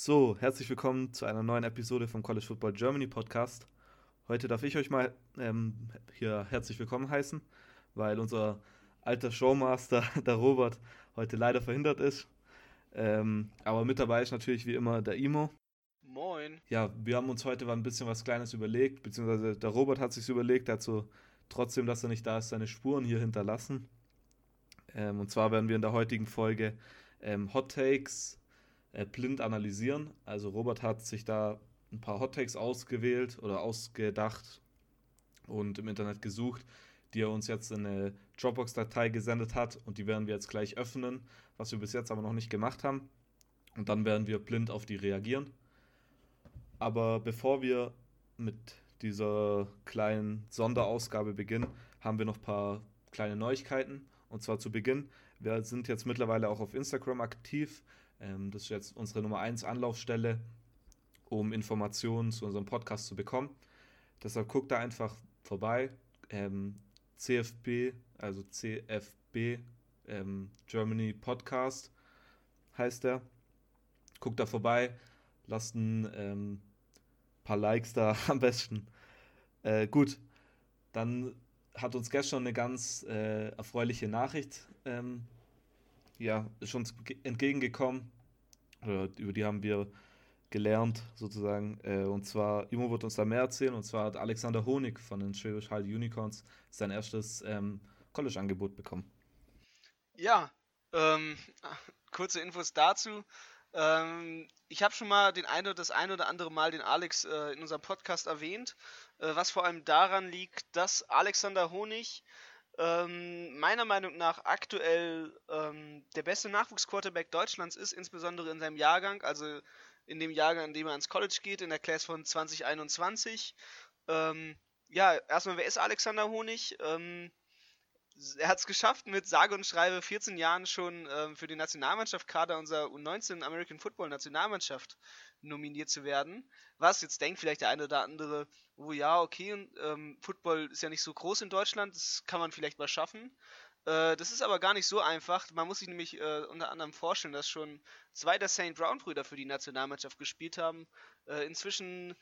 So, herzlich willkommen zu einer neuen Episode vom College Football Germany Podcast. Heute darf ich euch mal ähm, hier herzlich willkommen heißen, weil unser alter Showmaster, der Robert, heute leider verhindert ist. Ähm, aber mit dabei ist natürlich wie immer der Imo. Moin. Ja, wir haben uns heute mal ein bisschen was Kleines überlegt, beziehungsweise der Robert hat sich überlegt, er hat so trotzdem, dass er nicht da ist, seine Spuren hier hinterlassen. Ähm, und zwar werden wir in der heutigen Folge ähm, Hot Takes blind analysieren. Also Robert hat sich da ein paar Hot Takes ausgewählt oder ausgedacht und im Internet gesucht, die er uns jetzt in eine Dropbox-Datei gesendet hat und die werden wir jetzt gleich öffnen, was wir bis jetzt aber noch nicht gemacht haben. Und dann werden wir blind auf die reagieren. Aber bevor wir mit dieser kleinen Sonderausgabe beginnen, haben wir noch ein paar kleine Neuigkeiten. Und zwar zu Beginn, wir sind jetzt mittlerweile auch auf Instagram aktiv. Ähm, das ist jetzt unsere Nummer 1 Anlaufstelle, um Informationen zu unserem Podcast zu bekommen. Deshalb guckt da einfach vorbei. Ähm, CFB, also CFB ähm, Germany Podcast heißt der. Guckt da vorbei, lasst ein ähm, paar Likes da am besten. Äh, gut, dann hat uns gestern eine ganz äh, erfreuliche Nachricht ähm, ja, ist uns entgegengekommen. Oder über die haben wir gelernt, sozusagen. Äh, und zwar, Imo wird uns da mehr erzählen. Und zwar hat Alexander Honig von den Schwäbisch Hall Unicorns sein erstes ähm, College-Angebot bekommen. Ja, ähm, kurze Infos dazu. Ähm, ich habe schon mal den eine, das ein oder andere Mal den Alex äh, in unserem Podcast erwähnt, äh, was vor allem daran liegt, dass Alexander Honig ähm, meiner Meinung nach aktuell ähm, der beste Nachwuchsquarterback Deutschlands ist, insbesondere in seinem Jahrgang, also in dem Jahrgang, in dem er ans College geht, in der Class von 2021. Ähm, ja, erstmal, wer ist Alexander Honig? Ähm, er hat es geschafft, mit sage und schreibe 14 Jahren schon ähm, für die Nationalmannschaft Kader unserer U19 American Football Nationalmannschaft nominiert zu werden. Was jetzt denkt vielleicht der eine oder andere, oh ja, okay, ähm, Football ist ja nicht so groß in Deutschland, das kann man vielleicht mal schaffen. Äh, das ist aber gar nicht so einfach. Man muss sich nämlich äh, unter anderem vorstellen, dass schon zwei der St. Brown-Brüder für die Nationalmannschaft gespielt haben. Äh, inzwischen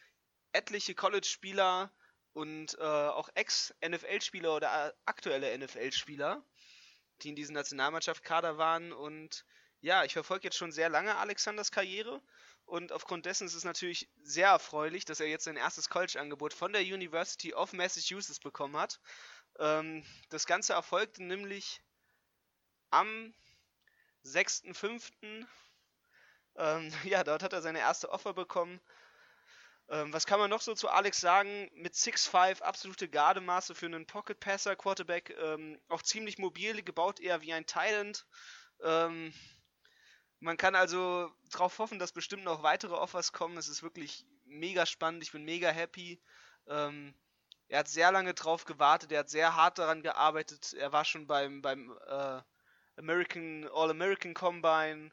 etliche College-Spieler und äh, auch Ex-NFL-Spieler oder äh, aktuelle NFL-Spieler, die in diesem Nationalmannschaft-Kader waren. Und ja, ich verfolge jetzt schon sehr lange Alexanders Karriere und aufgrund dessen ist es natürlich sehr erfreulich, dass er jetzt sein erstes College-Angebot von der University of Massachusetts bekommen hat. Ähm, das Ganze erfolgte nämlich am 6.5. Ähm, ja, dort hat er seine erste Offer bekommen. Ähm, was kann man noch so zu Alex sagen? Mit 6'5 absolute Gardemaße für einen Pocket Passer Quarterback, ähm, auch ziemlich mobil, gebaut eher wie ein Thailand. Man kann also darauf hoffen, dass bestimmt noch weitere Offers kommen. Es ist wirklich mega spannend. Ich bin mega happy. Ähm, er hat sehr lange drauf gewartet. Er hat sehr hart daran gearbeitet. Er war schon beim, beim äh, American All-American Combine.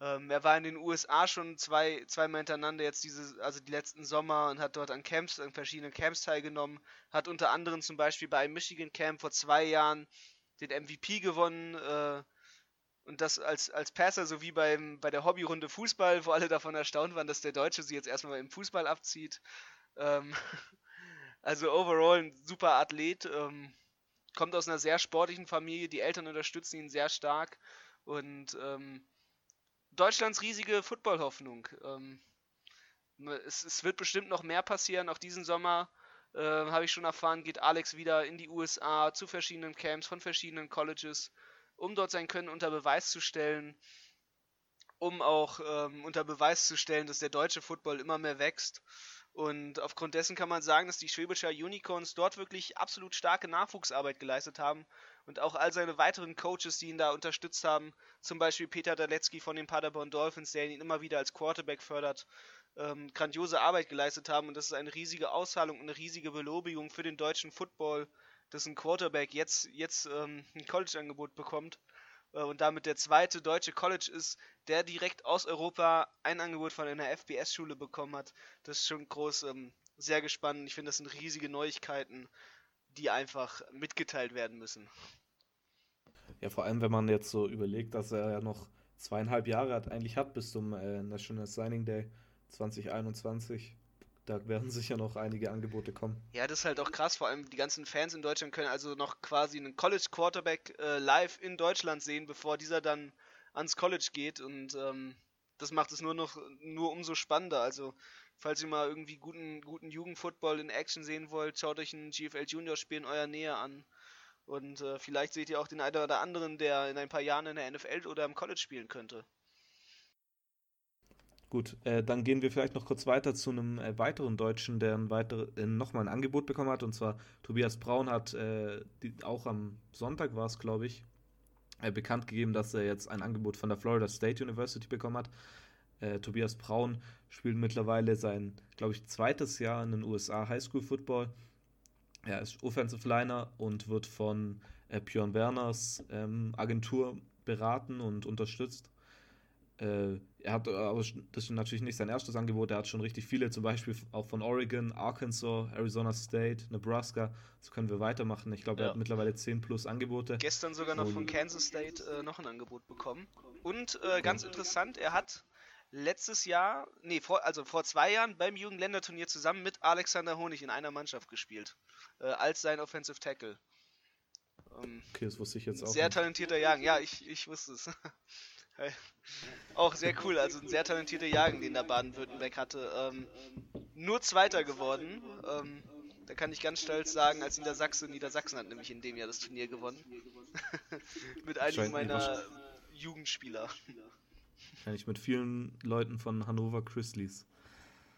Ähm, er war in den USA schon zwei, zweimal hintereinander jetzt diese, also die letzten Sommer und hat dort an Camps, an verschiedenen Camps teilgenommen. Hat unter anderem zum Beispiel bei Michigan Camp vor zwei Jahren den MVP gewonnen. Äh, und das als, als Passer, so wie beim, bei der Hobbyrunde Fußball, wo alle davon erstaunt waren, dass der Deutsche sie jetzt erstmal im Fußball abzieht. Ähm, also overall ein super Athlet. Ähm, kommt aus einer sehr sportlichen Familie, die Eltern unterstützen ihn sehr stark. Und ähm, Deutschlands riesige Football-Hoffnung. Ähm, es, es, wird bestimmt noch mehr passieren. Auch diesen Sommer äh, habe ich schon erfahren, geht Alex wieder in die USA zu verschiedenen Camps von verschiedenen Colleges um dort sein Können unter Beweis zu stellen, um auch ähm, unter Beweis zu stellen, dass der deutsche Football immer mehr wächst. Und aufgrund dessen kann man sagen, dass die Schwäbischer Unicorns dort wirklich absolut starke Nachwuchsarbeit geleistet haben und auch all seine weiteren Coaches, die ihn da unterstützt haben, zum Beispiel Peter Dalecki von den Paderborn Dolphins, der ihn immer wieder als Quarterback fördert, ähm, grandiose Arbeit geleistet haben und das ist eine riesige Auszahlung eine riesige Belobigung für den deutschen Football dass ein Quarterback jetzt, jetzt ähm, ein College-Angebot bekommt äh, und damit der zweite deutsche College ist, der direkt aus Europa ein Angebot von einer FBS-Schule bekommen hat. Das ist schon groß, ähm, sehr gespannt. Ich finde, das sind riesige Neuigkeiten, die einfach mitgeteilt werden müssen. Ja, vor allem, wenn man jetzt so überlegt, dass er ja noch zweieinhalb Jahre hat, eigentlich hat bis zum äh, National Signing Day 2021. Da werden sicher noch einige Angebote kommen. Ja, das ist halt auch krass. Vor allem die ganzen Fans in Deutschland können also noch quasi einen College Quarterback äh, live in Deutschland sehen, bevor dieser dann ans College geht. Und ähm, das macht es nur noch nur umso spannender. Also falls ihr mal irgendwie guten, guten Jugendfootball in Action sehen wollt, schaut euch ein GFL Junior Spiel in eurer Nähe an. Und äh, vielleicht seht ihr auch den einen oder anderen, der in ein paar Jahren in der NFL oder im College spielen könnte. Gut, äh, dann gehen wir vielleicht noch kurz weiter zu einem äh, weiteren Deutschen, der ein weitere, äh, nochmal ein Angebot bekommen hat. Und zwar Tobias Braun hat äh, die, auch am Sonntag war es, glaube ich, äh, bekannt gegeben, dass er jetzt ein Angebot von der Florida State University bekommen hat. Äh, Tobias Braun spielt mittlerweile sein, glaube ich, zweites Jahr in den USA Highschool Football. Er ist Offensive Liner und wird von Björn Werners ähm, Agentur beraten und unterstützt. Äh, er hat aber das ist natürlich nicht sein erstes Angebot, er hat schon richtig viele, zum Beispiel auch von Oregon, Arkansas, Arizona State, Nebraska. So können wir weitermachen. Ich glaube, ja. er hat mittlerweile 10 plus Angebote. Gestern sogar noch von Kansas State äh, noch ein Angebot bekommen. Und äh, ganz interessant, er hat letztes Jahr, nee, vor, also vor zwei Jahren beim Jugendländerturnier zusammen mit Alexander Honig in einer Mannschaft gespielt. Äh, als sein Offensive Tackle. Ähm, okay, das wusste ich jetzt auch. Sehr nicht. talentierter Jagen, ja, ich, ich wusste es. Auch sehr cool, also ein sehr talentierter Jagen, den der Baden-Württemberg hatte. Ähm, nur Zweiter geworden. Ähm, da kann ich ganz stolz sagen, als Niedersachse, Niedersachsen hat nämlich in dem Jahr das Turnier gewonnen. mit einigen meiner Jugendspieler. Wahrscheinlich mit vielen Leuten von Hannover Chrisleys.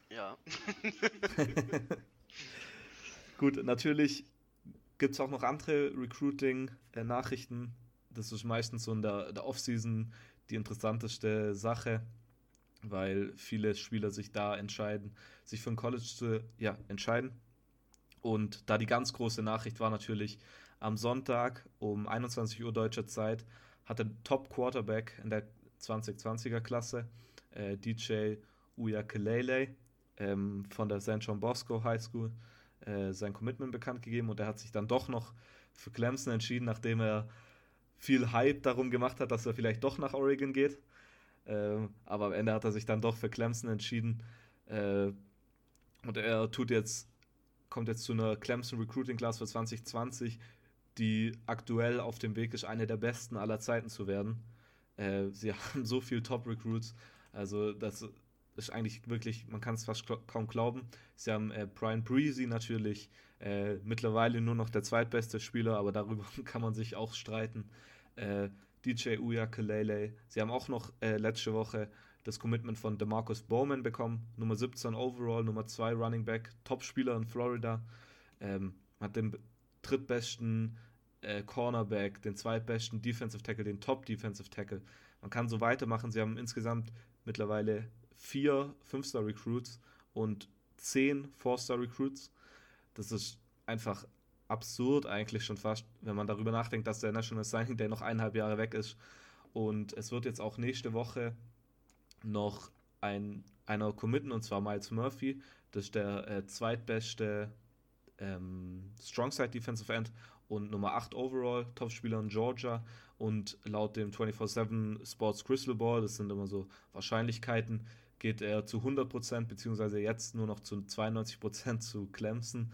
Ja. Gut, natürlich gibt es auch noch andere Recruiting-Nachrichten. Das ist meistens so in der, der Offseason die interessanteste Sache, weil viele Spieler sich da entscheiden, sich für ein College zu ja, entscheiden. Und da die ganz große Nachricht war natürlich, am Sonntag um 21 Uhr deutscher Zeit hat der Top Quarterback in der 2020er Klasse, äh, DJ Uyakelele ähm, von der St. John Bosco High School, äh, sein Commitment bekannt gegeben und er hat sich dann doch noch für Clemson entschieden, nachdem er viel Hype darum gemacht hat, dass er vielleicht doch nach Oregon geht. Ähm, aber am Ende hat er sich dann doch für Clemson entschieden. Äh, und er tut jetzt, kommt jetzt zu einer Clemson Recruiting Class für 2020, die aktuell auf dem Weg ist, eine der besten aller Zeiten zu werden. Äh, sie haben so viel Top-Recruits. Also das ist eigentlich wirklich, man kann es fast kaum glauben. Sie haben äh, Brian Breezy natürlich, äh, mittlerweile nur noch der zweitbeste Spieler, aber darüber kann man sich auch streiten. Äh, DJ Uya Kalele. Sie haben auch noch äh, letzte Woche das Commitment von DeMarcus Bowman bekommen, Nummer 17 overall, Nummer 2 Running Back, Top-Spieler in Florida. Ähm, hat den drittbesten äh, Cornerback, den zweitbesten Defensive Tackle, den Top Defensive Tackle. Man kann so weitermachen. Sie haben insgesamt mittlerweile vier Fünf-Star Recruits und zehn Four-Star Recruits. Das ist einfach absurd eigentlich schon fast, wenn man darüber nachdenkt, dass der National Signing Day noch eineinhalb Jahre weg ist. Und es wird jetzt auch nächste Woche noch ein, einer committen, und zwar Miles Murphy. Das ist der äh, zweitbeste ähm, Strongside Defensive End und Nummer 8 overall, Topspieler in Georgia. Und laut dem 24-7 Sports Crystal Ball, das sind immer so Wahrscheinlichkeiten, geht er zu 100%, beziehungsweise jetzt nur noch zu 92% zu Clemson.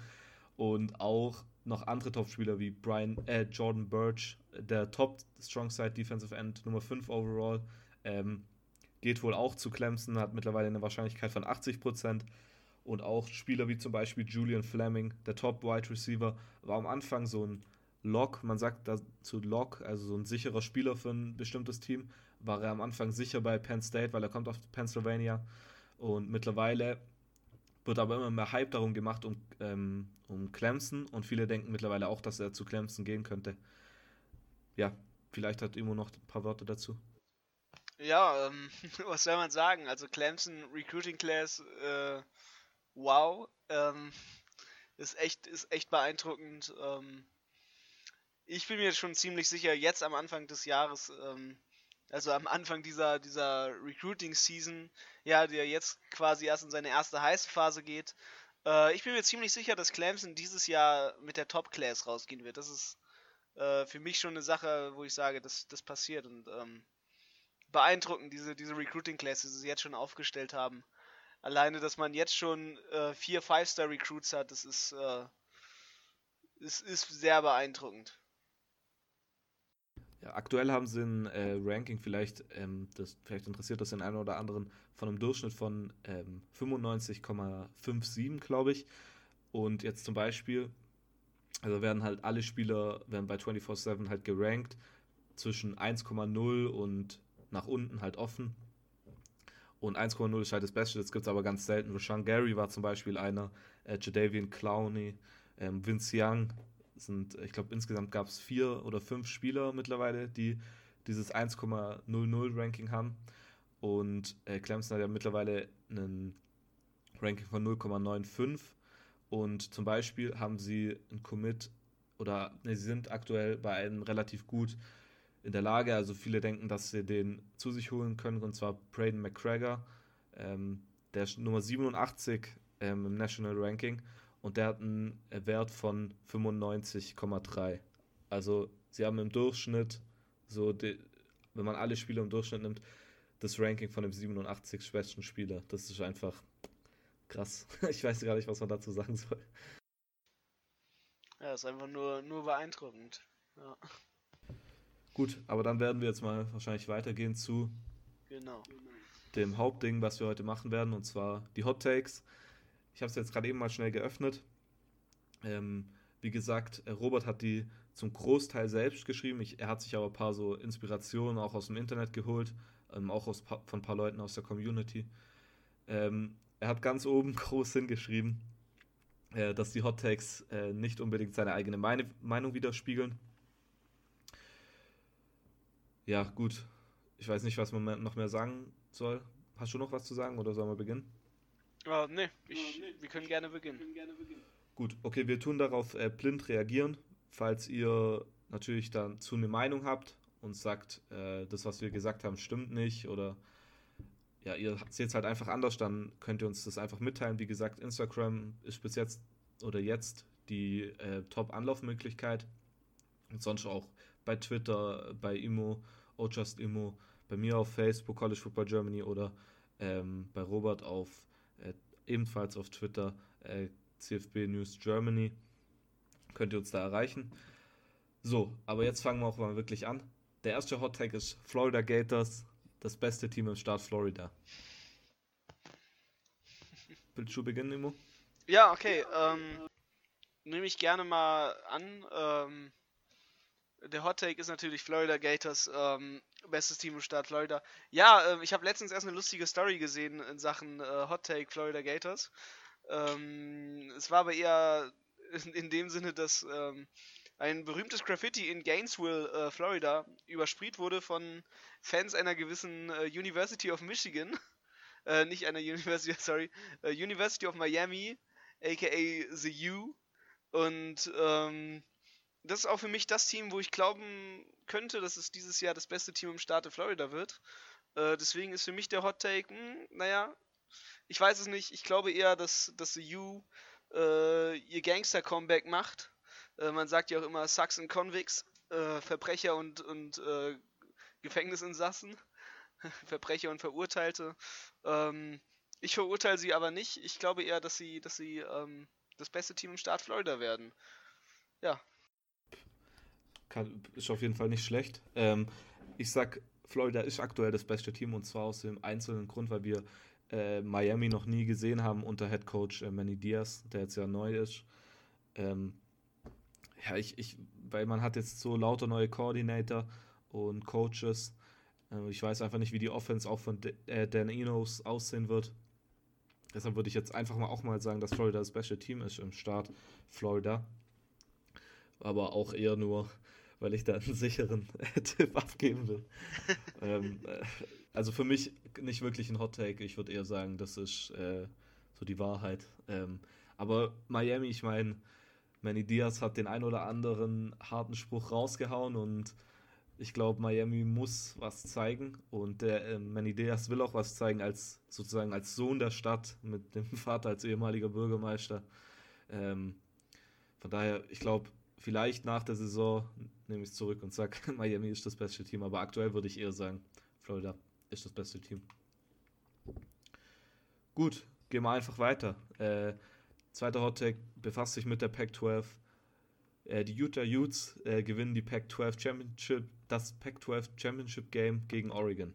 Und auch noch andere Topspieler wie Brian, äh, Jordan Birch, der Top Strong Side Defensive End, Nummer 5 overall, ähm, geht wohl auch zu Clemson, hat mittlerweile eine Wahrscheinlichkeit von 80%. Und auch Spieler wie zum Beispiel Julian Fleming, der Top Wide Receiver, war am Anfang so ein Lock, man sagt dazu Lock, also so ein sicherer Spieler für ein bestimmtes Team, war er am Anfang sicher bei Penn State, weil er kommt aus Pennsylvania. Und mittlerweile wird aber immer mehr Hype darum gemacht, um, ähm, um Clemson. Und viele denken mittlerweile auch, dass er zu Clemson gehen könnte. Ja, vielleicht hat Imo noch ein paar Worte dazu. Ja, ähm, was soll man sagen? Also Clemson Recruiting Class, äh, wow, ähm, ist echt, ist echt beeindruckend. Ähm, ich bin mir schon ziemlich sicher, jetzt am Anfang des Jahres, ähm, also am Anfang dieser, dieser Recruiting-Season, ja, der jetzt quasi erst in seine erste heiße Phase geht. Äh, ich bin mir ziemlich sicher, dass Clemson dieses Jahr mit der Top-Class rausgehen wird. Das ist äh, für mich schon eine Sache, wo ich sage, dass das passiert. Und ähm, beeindruckend, diese, diese Recruiting-Class, die sie jetzt schon aufgestellt haben. Alleine, dass man jetzt schon äh, vier Five-Star-Recruits hat, das ist, äh, ist, ist sehr beeindruckend. Aktuell haben sie ein äh, Ranking, vielleicht, ähm, das, vielleicht interessiert das den einen oder anderen, von einem Durchschnitt von ähm, 95,57, glaube ich. Und jetzt zum Beispiel, also werden halt alle Spieler, werden bei 24-7 halt gerankt zwischen 1,0 und nach unten halt offen. Und 1,0 ist halt das Beste, das gibt es aber ganz selten. Rashan Gary war zum Beispiel einer, äh, Jadavian Clowney, ähm, Vince Young, sind, ich glaube, insgesamt gab es vier oder fünf Spieler mittlerweile, die dieses 1,00 Ranking haben. Und äh, Clemson hat ja mittlerweile ein Ranking von 0,95. Und zum Beispiel haben sie ein Commit oder ne, sie sind aktuell bei einem relativ gut in der Lage. Also viele denken, dass sie den zu sich holen können. Und zwar Braden McGregor, ähm, der Nummer 87 ähm, im National Ranking und der hat einen Wert von 95,3. Also sie haben im Durchschnitt, so die, wenn man alle Spieler im Durchschnitt nimmt, das Ranking von dem 87 besten Spieler. Das ist einfach krass. Ich weiß gar nicht, was man dazu sagen soll. Ja, ist einfach nur, nur beeindruckend. Ja. Gut, aber dann werden wir jetzt mal wahrscheinlich weitergehen zu genau. dem Hauptding, was wir heute machen werden, und zwar die Hot Takes. Ich habe es jetzt gerade eben mal schnell geöffnet. Ähm, wie gesagt, äh, Robert hat die zum Großteil selbst geschrieben. Ich, er hat sich aber ein paar so Inspirationen auch aus dem Internet geholt, ähm, auch aus, von ein paar Leuten aus der Community. Ähm, er hat ganz oben groß hingeschrieben, äh, dass die Hot Takes äh, nicht unbedingt seine eigene Meine Meinung widerspiegeln. Ja, gut. Ich weiß nicht, was man noch mehr sagen soll. Hast du noch was zu sagen oder sollen wir beginnen? Uh, nee, ich, nee, wir können gerne beginnen. Können gerne beginnen. Gut, okay, wir tun darauf äh, blind reagieren. Falls ihr natürlich dann zu eine Meinung habt und sagt, äh, das, was wir gesagt haben, stimmt nicht oder ja, ihr seht es halt einfach anders, dann könnt ihr uns das einfach mitteilen. Wie gesagt, Instagram ist bis jetzt oder jetzt die äh, Top-Anlaufmöglichkeit. Und sonst auch bei Twitter, bei Imo, Ojust Imo, bei mir auf Facebook, College Football Germany oder ähm, bei Robert auf äh, ebenfalls auf Twitter äh, CFB News Germany. Könnt ihr uns da erreichen. So, aber jetzt fangen wir auch mal wirklich an. Der erste Hot Tag ist Florida Gators, das beste Team im Staat Florida. Willst du beginnen, Nemo? Ja, okay. Ähm, nehme ich gerne mal an. Ähm, der Hot Take ist natürlich Florida Gators, ähm, bestes Team im Staat Florida. Ja, äh, ich habe letztens erst eine lustige Story gesehen in Sachen äh, Hot Take Florida Gators. Ähm, es war aber eher in, in dem Sinne, dass ähm, ein berühmtes Graffiti in Gainesville, äh, Florida, übersprüht wurde von Fans einer gewissen äh, University of Michigan. Äh, nicht einer University, sorry, äh, University of Miami, aka The U. Und ähm, das ist auch für mich das Team, wo ich glauben könnte, dass es dieses Jahr das beste Team im Staate Florida wird. Äh, deswegen ist für mich der Hot Take, mh, hm, naja, ich weiß es nicht. Ich glaube eher, dass, dass The U äh, ihr Gangster-Comeback macht. Äh, man sagt ja auch immer Sucks and Convicts, äh, Verbrecher und, und äh, Gefängnisinsassen, Verbrecher und Verurteilte. Ähm, ich verurteile sie aber nicht. Ich glaube eher, dass sie, dass sie ähm, das beste Team im Staat Florida werden. Ja, kann, ist auf jeden Fall nicht schlecht. Ähm, ich sag, Florida ist aktuell das beste Team und zwar aus dem einzelnen Grund, weil wir äh, Miami noch nie gesehen haben unter Head Coach äh, Manny Diaz, der jetzt ja neu ist. Ähm, ja, ich, ich, weil man hat jetzt so lauter neue Coordinator und Coaches. Äh, ich weiß einfach nicht, wie die Offense auch von De äh, Dan Enos aussehen wird. Deshalb würde ich jetzt einfach mal auch mal sagen, dass Florida das beste Team ist im Start Florida. Aber auch eher nur, weil ich da einen sicheren Tipp abgeben will. ähm, äh, also für mich nicht wirklich ein Hot Take. Ich würde eher sagen, das ist äh, so die Wahrheit. Ähm, aber Miami, ich meine, Manny Diaz hat den ein oder anderen harten Spruch rausgehauen und ich glaube, Miami muss was zeigen und der äh, Manny Diaz will auch was zeigen als sozusagen als Sohn der Stadt mit dem Vater als ehemaliger Bürgermeister. Ähm, von daher, ich glaube, vielleicht nach der Saison nehme ich es zurück und sage, Miami ist das beste Team, aber aktuell würde ich eher sagen, Florida ist das beste Team. Gut, gehen wir einfach weiter. Äh, zweiter Hot Take befasst sich mit der Pac-12. Äh, die Utah Utes äh, gewinnen die Pac-12 Championship, das Pac-12 Championship Game gegen Oregon.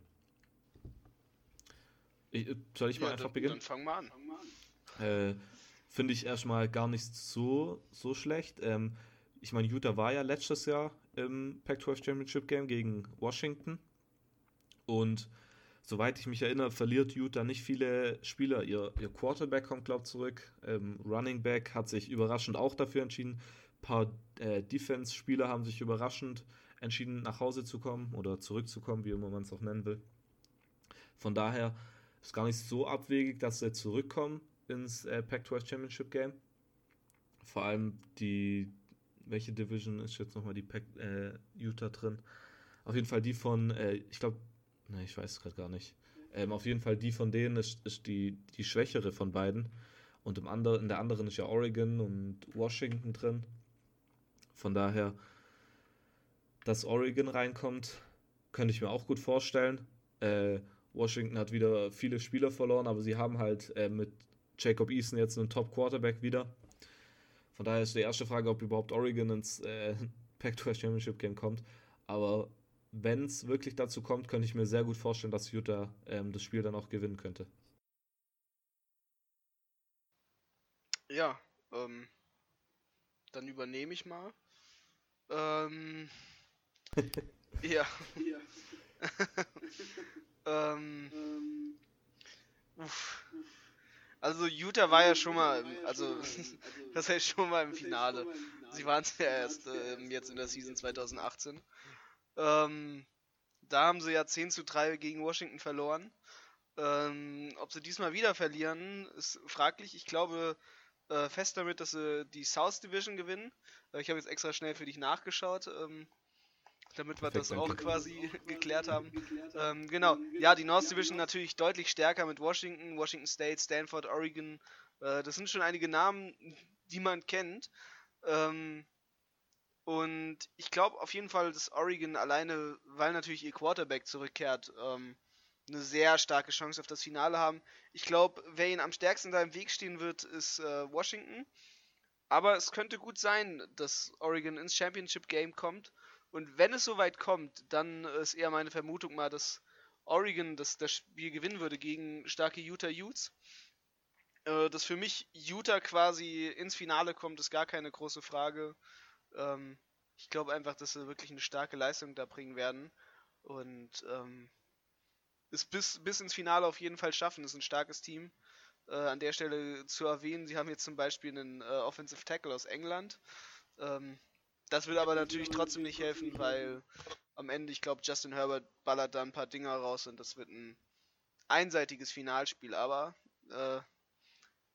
Ich, äh, soll ich ja, mal einfach dann, beginnen? Dann fang mal an. Äh, Finde ich erstmal gar nicht so, so schlecht. Ähm, ich meine, Utah war ja letztes Jahr im Pac-12 Championship Game gegen Washington. Und soweit ich mich erinnere, verliert Utah nicht viele Spieler. Ihr, ihr Quarterback kommt, glaube ich, zurück. Ähm, Running Back hat sich überraschend auch dafür entschieden. Ein paar äh, Defense-Spieler haben sich überraschend entschieden, nach Hause zu kommen oder zurückzukommen, wie immer man es auch nennen will. Von daher ist gar nicht so abwegig, dass sie zurückkommen ins äh, Pac-12 Championship Game. Vor allem die, welche Division ist jetzt nochmal die Pac, äh, Utah drin? Auf jeden Fall die von, äh, ich glaube, ne, ich weiß es gerade gar nicht. Ähm, auf jeden Fall die von denen ist, ist die, die schwächere von beiden. Und im andre, in der anderen ist ja Oregon und Washington drin. Von daher, dass Oregon reinkommt, könnte ich mir auch gut vorstellen. Äh, Washington hat wieder viele Spieler verloren, aber sie haben halt äh, mit Jacob Eason jetzt einen Top-Quarterback wieder. Von daher ist die erste Frage, ob überhaupt Oregon ins äh, Pac-12 Championship Game kommt. Aber wenn es wirklich dazu kommt, könnte ich mir sehr gut vorstellen, dass Utah ähm, das Spiel dann auch gewinnen könnte. Ja, ähm, dann übernehme ich mal. Ähm, ja. ja. ähm, uff. Also Utah war ja schon mal, also das heißt schon mal im Finale. Sie waren es ja erst äh, jetzt in der Season 2018. Ähm, da haben sie ja 10 zu 3 gegen Washington verloren. Ähm, ob sie diesmal wieder verlieren, ist fraglich. Ich glaube äh, fest damit, dass sie die South Division gewinnen. Äh, ich habe jetzt extra schnell für dich nachgeschaut. Ähm, damit wir das auch quasi geklärt haben. Ähm, genau, ja, die North Division natürlich deutlich stärker mit Washington, Washington State, Stanford, Oregon. Äh, das sind schon einige Namen, die man kennt. Ähm, und ich glaube auf jeden Fall, dass Oregon alleine, weil natürlich ihr Quarterback zurückkehrt, ähm, eine sehr starke Chance auf das Finale haben. Ich glaube, wer ihnen am stärksten da im Weg stehen wird, ist äh, Washington. Aber es könnte gut sein, dass Oregon ins Championship Game kommt und wenn es soweit kommt, dann ist eher meine Vermutung mal, dass Oregon das, das Spiel gewinnen würde gegen starke Utah Utes. Äh, dass für mich Utah quasi ins Finale kommt, ist gar keine große Frage. Ähm, ich glaube einfach, dass sie wirklich eine starke Leistung da bringen werden. Und ähm, es bis, bis ins Finale auf jeden Fall schaffen. Das ist ein starkes Team. Äh, an der Stelle zu erwähnen, sie haben jetzt zum Beispiel einen äh, Offensive Tackle aus England. Ähm, das will aber natürlich trotzdem nicht helfen, weil am Ende, ich glaube, Justin Herbert ballert da ein paar Dinger raus und das wird ein einseitiges Finalspiel. Aber äh,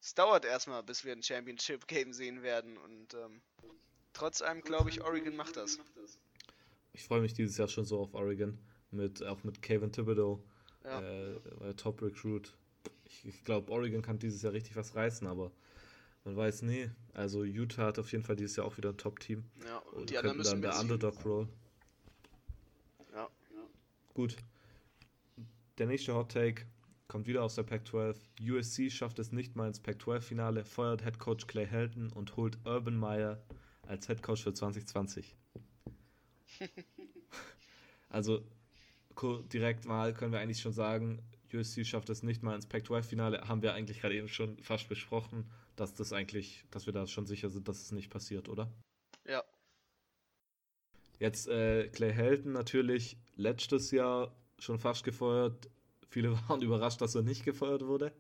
es dauert erstmal, bis wir ein Championship Game sehen werden und ähm, trotz allem glaube ich, Oregon macht das. Ich freue mich dieses Jahr schon so auf Oregon, mit, auch mit Kevin Thibodeau, ja. äh, Top Recruit. Ich, ich glaube, Oregon kann dieses Jahr richtig was reißen, aber man weiß nie. Also Utah hat auf jeden Fall dieses Jahr auch wieder ein Top-Team. Ja, und, und die anderen müssen dann der Underdog-Roll. Ja. ja. Gut. Der nächste Hot Take kommt wieder aus der Pac-12. USC schafft es nicht mal ins Pac-12-Finale, feuert Head Coach Clay Helton und holt Urban Meyer als Head Coach für 2020. also direkt mal können wir eigentlich schon sagen, USC schafft es nicht mal ins Pac-12-Finale. Haben wir eigentlich gerade eben schon fast besprochen dass das eigentlich, dass wir da schon sicher sind, dass es nicht passiert, oder? Ja. Jetzt äh, Clay Helton natürlich letztes Jahr schon fast gefeuert. Viele waren überrascht, dass er nicht gefeuert wurde.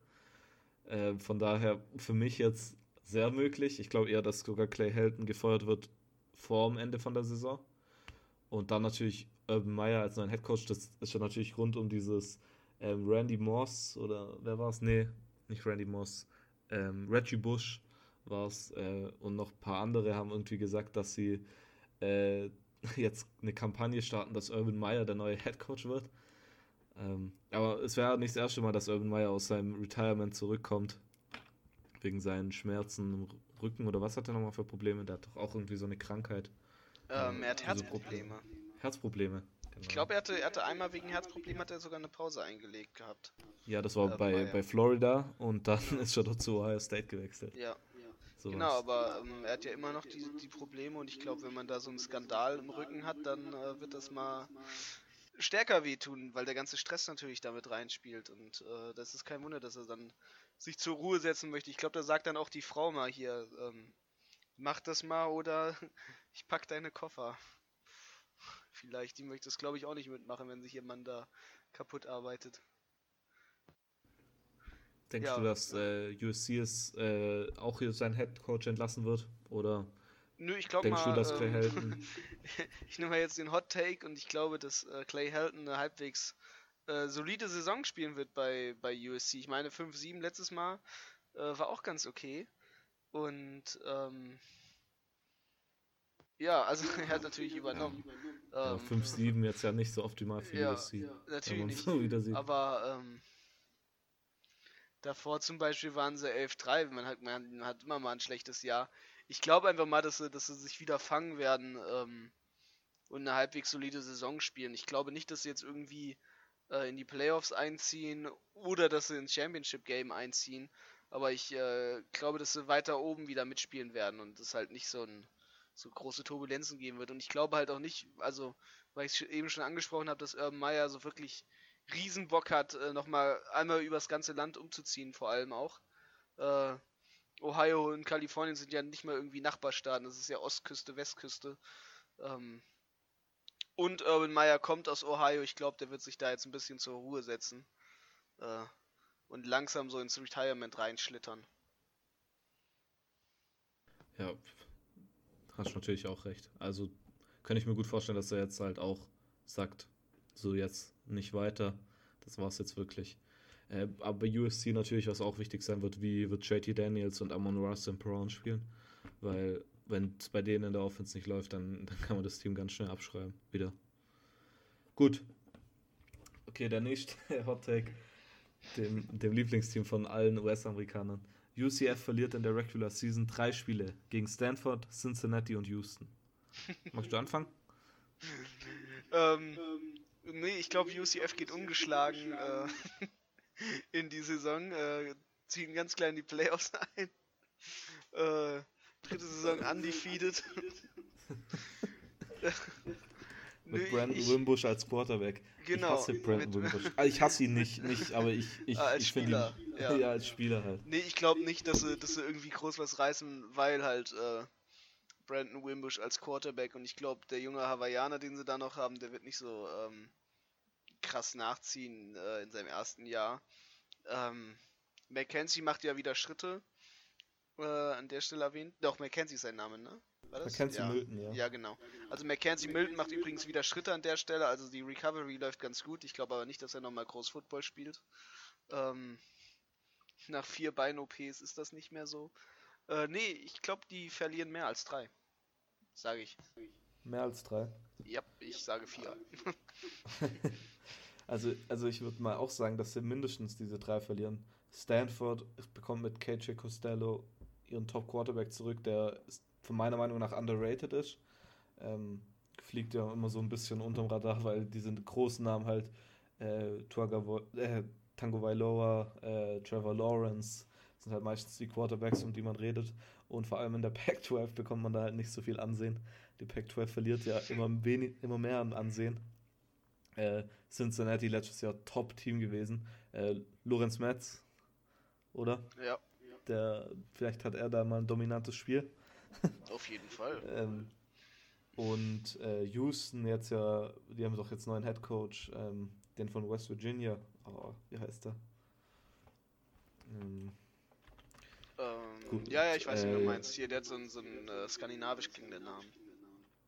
Äh, von daher für mich jetzt sehr möglich. Ich glaube eher, dass sogar Clay Helton gefeuert wird vor dem Ende von der Saison. Und dann natürlich Urban Meyer als neuen Headcoach. Das ist ja natürlich rund um dieses ähm, Randy Moss oder wer war es? Nee, nicht Randy Moss ähm, Reggie Bush war es äh, und noch ein paar andere haben irgendwie gesagt, dass sie äh, jetzt eine Kampagne starten, dass Urban Meyer der neue Head Coach wird. Ähm, aber es wäre nicht das erste Mal, dass Urban Meyer aus seinem Retirement zurückkommt. Wegen seinen Schmerzen im Rücken oder was hat er nochmal für Probleme? Der hat doch auch irgendwie so eine Krankheit. Ähm, er hat Herzprobleme. Herzprobleme. Genau. Ich glaube, er hatte, er hatte einmal wegen Herzproblem hat er sogar eine Pause eingelegt gehabt. Ja, das war äh, bei, bei Florida und dann ist er dort zu Ohio State gewechselt. Ja. So genau, aber ähm, er hat ja immer noch die, die Probleme und ich glaube, wenn man da so einen Skandal im Rücken hat, dann äh, wird das mal stärker wehtun, weil der ganze Stress natürlich damit reinspielt und äh, das ist kein Wunder, dass er dann sich zur Ruhe setzen möchte. Ich glaube, da sagt dann auch die Frau mal hier, ähm, mach das mal oder ich pack deine Koffer. Vielleicht, die möchte das glaube ich auch nicht mitmachen, wenn sich ihr Mann da kaputt arbeitet. Denkst ja. du, dass äh, USC es äh, auch hier sein Head Coach entlassen wird? Oder Nö, ich glaube mal. Du, dass Clay ähm, Helton... ich nehme mal jetzt den Hot Take und ich glaube, dass äh, Clay Helton eine halbwegs äh, solide Saison spielen wird bei, bei USC. Ich meine, 5-7 letztes Mal äh, war auch ganz okay. Und ähm, ja, also er hat natürlich übernommen. Ja, ähm, 5-7 jetzt ja nicht so optimal für ja, USC. Ja, natürlich so Aber ähm, davor zum Beispiel waren sie 11-3. Man hat, man hat immer mal ein schlechtes Jahr. Ich glaube einfach mal, dass sie, dass sie sich wieder fangen werden ähm, und eine halbwegs solide Saison spielen. Ich glaube nicht, dass sie jetzt irgendwie äh, in die Playoffs einziehen oder dass sie ins Championship Game einziehen. Aber ich äh, glaube, dass sie weiter oben wieder mitspielen werden und es halt nicht so, ein, so große Turbulenzen geben wird. Und ich glaube halt auch nicht, also, weil ich eben schon angesprochen habe, dass Urban Meyer so wirklich Riesenbock hat, äh, nochmal einmal übers ganze Land umzuziehen, vor allem auch. Äh, Ohio und Kalifornien sind ja nicht mal irgendwie Nachbarstaaten, das ist ja Ostküste, Westküste. Ähm, und Urban Meyer kommt aus Ohio. Ich glaube, der wird sich da jetzt ein bisschen zur Ruhe setzen. Äh, und langsam so ins Retirement reinschlittern. Ja, hast natürlich auch recht. Also kann ich mir gut vorstellen, dass er jetzt halt auch sagt, so jetzt nicht weiter. Das war's jetzt wirklich. Äh, aber USC natürlich, was auch wichtig sein wird, wie wird JT Daniels und Amon Ross und Perron spielen. Weil wenn es bei denen in der Offense nicht läuft, dann, dann kann man das Team ganz schnell abschreiben. Wieder. Gut. Okay, der nächste Hot Take, dem, dem Lieblingsteam von allen US-Amerikanern. UCF verliert in der Regular Season drei Spiele gegen Stanford, Cincinnati und Houston. Magst du anfangen? ähm, nee, ich glaube, UCF geht ungeschlagen äh, in die Saison, äh, ziehen ganz klein die Playoffs ein. Äh, dritte Saison undefeated. Mit Nö, Brandon ich, Wimbush als Quarterback. Genau. Ich hasse Brandon Wimbush. Also ich hasse ihn nicht, nicht aber ich, ich, ah, ich Spieler. Ihn, ja. ja. als Spieler halt. Nee, ich glaube nicht, dass sie, dass sie irgendwie groß was reißen, weil halt äh, Brandon Wimbush als Quarterback und ich glaube, der junge Hawaiianer, den sie da noch haben, der wird nicht so ähm, krass nachziehen äh, in seinem ersten Jahr. Ähm, Mackenzie macht ja wieder Schritte. Äh, an der Stelle erwähnt. Doch, Mackenzie ist sein Name, ne? War das? Mackenzie ja. Milton, ja. Ja, genau. Also Mackenzie Milton macht übrigens wieder Schritte an der Stelle. Also die Recovery läuft ganz gut. Ich glaube aber nicht, dass er nochmal groß Football spielt. Ähm, nach vier Bein-OPs ist das nicht mehr so. Äh, nee, ich glaube, die verlieren mehr als drei. Sage ich. Mehr als drei? Ja, ich sage vier. also, also ich würde mal auch sagen, dass sie mindestens diese drei verlieren. Stanford bekommt mit KJ Costello ihren Top Quarterback zurück, der von meiner Meinung nach underrated ist. Ähm, fliegt ja immer so ein bisschen unterm Radar, weil diese großen Namen halt äh, Tuaga, äh, Tango Vailoa, äh, Trevor Lawrence sind halt meistens die Quarterbacks, um die man redet. Und vor allem in der Pac-12 bekommt man da halt nicht so viel Ansehen. Die Pac-12 verliert ja immer, wenig, immer mehr an Ansehen. Äh, Cincinnati letztes Jahr Top-Team gewesen. Äh, Lorenz Metz, oder? Ja. Der, vielleicht hat er da mal ein dominantes Spiel. Auf jeden Fall. ähm, und äh, Houston jetzt ja, die haben doch jetzt neuen Head Coach, ähm, den von West Virginia. Oh, wie heißt der? Ähm, ähm, gut, ja, ja, ich weiß, äh, wie du äh, meinst. Hier, der hat so einen, so einen äh, skandinavisch klingenden Namen.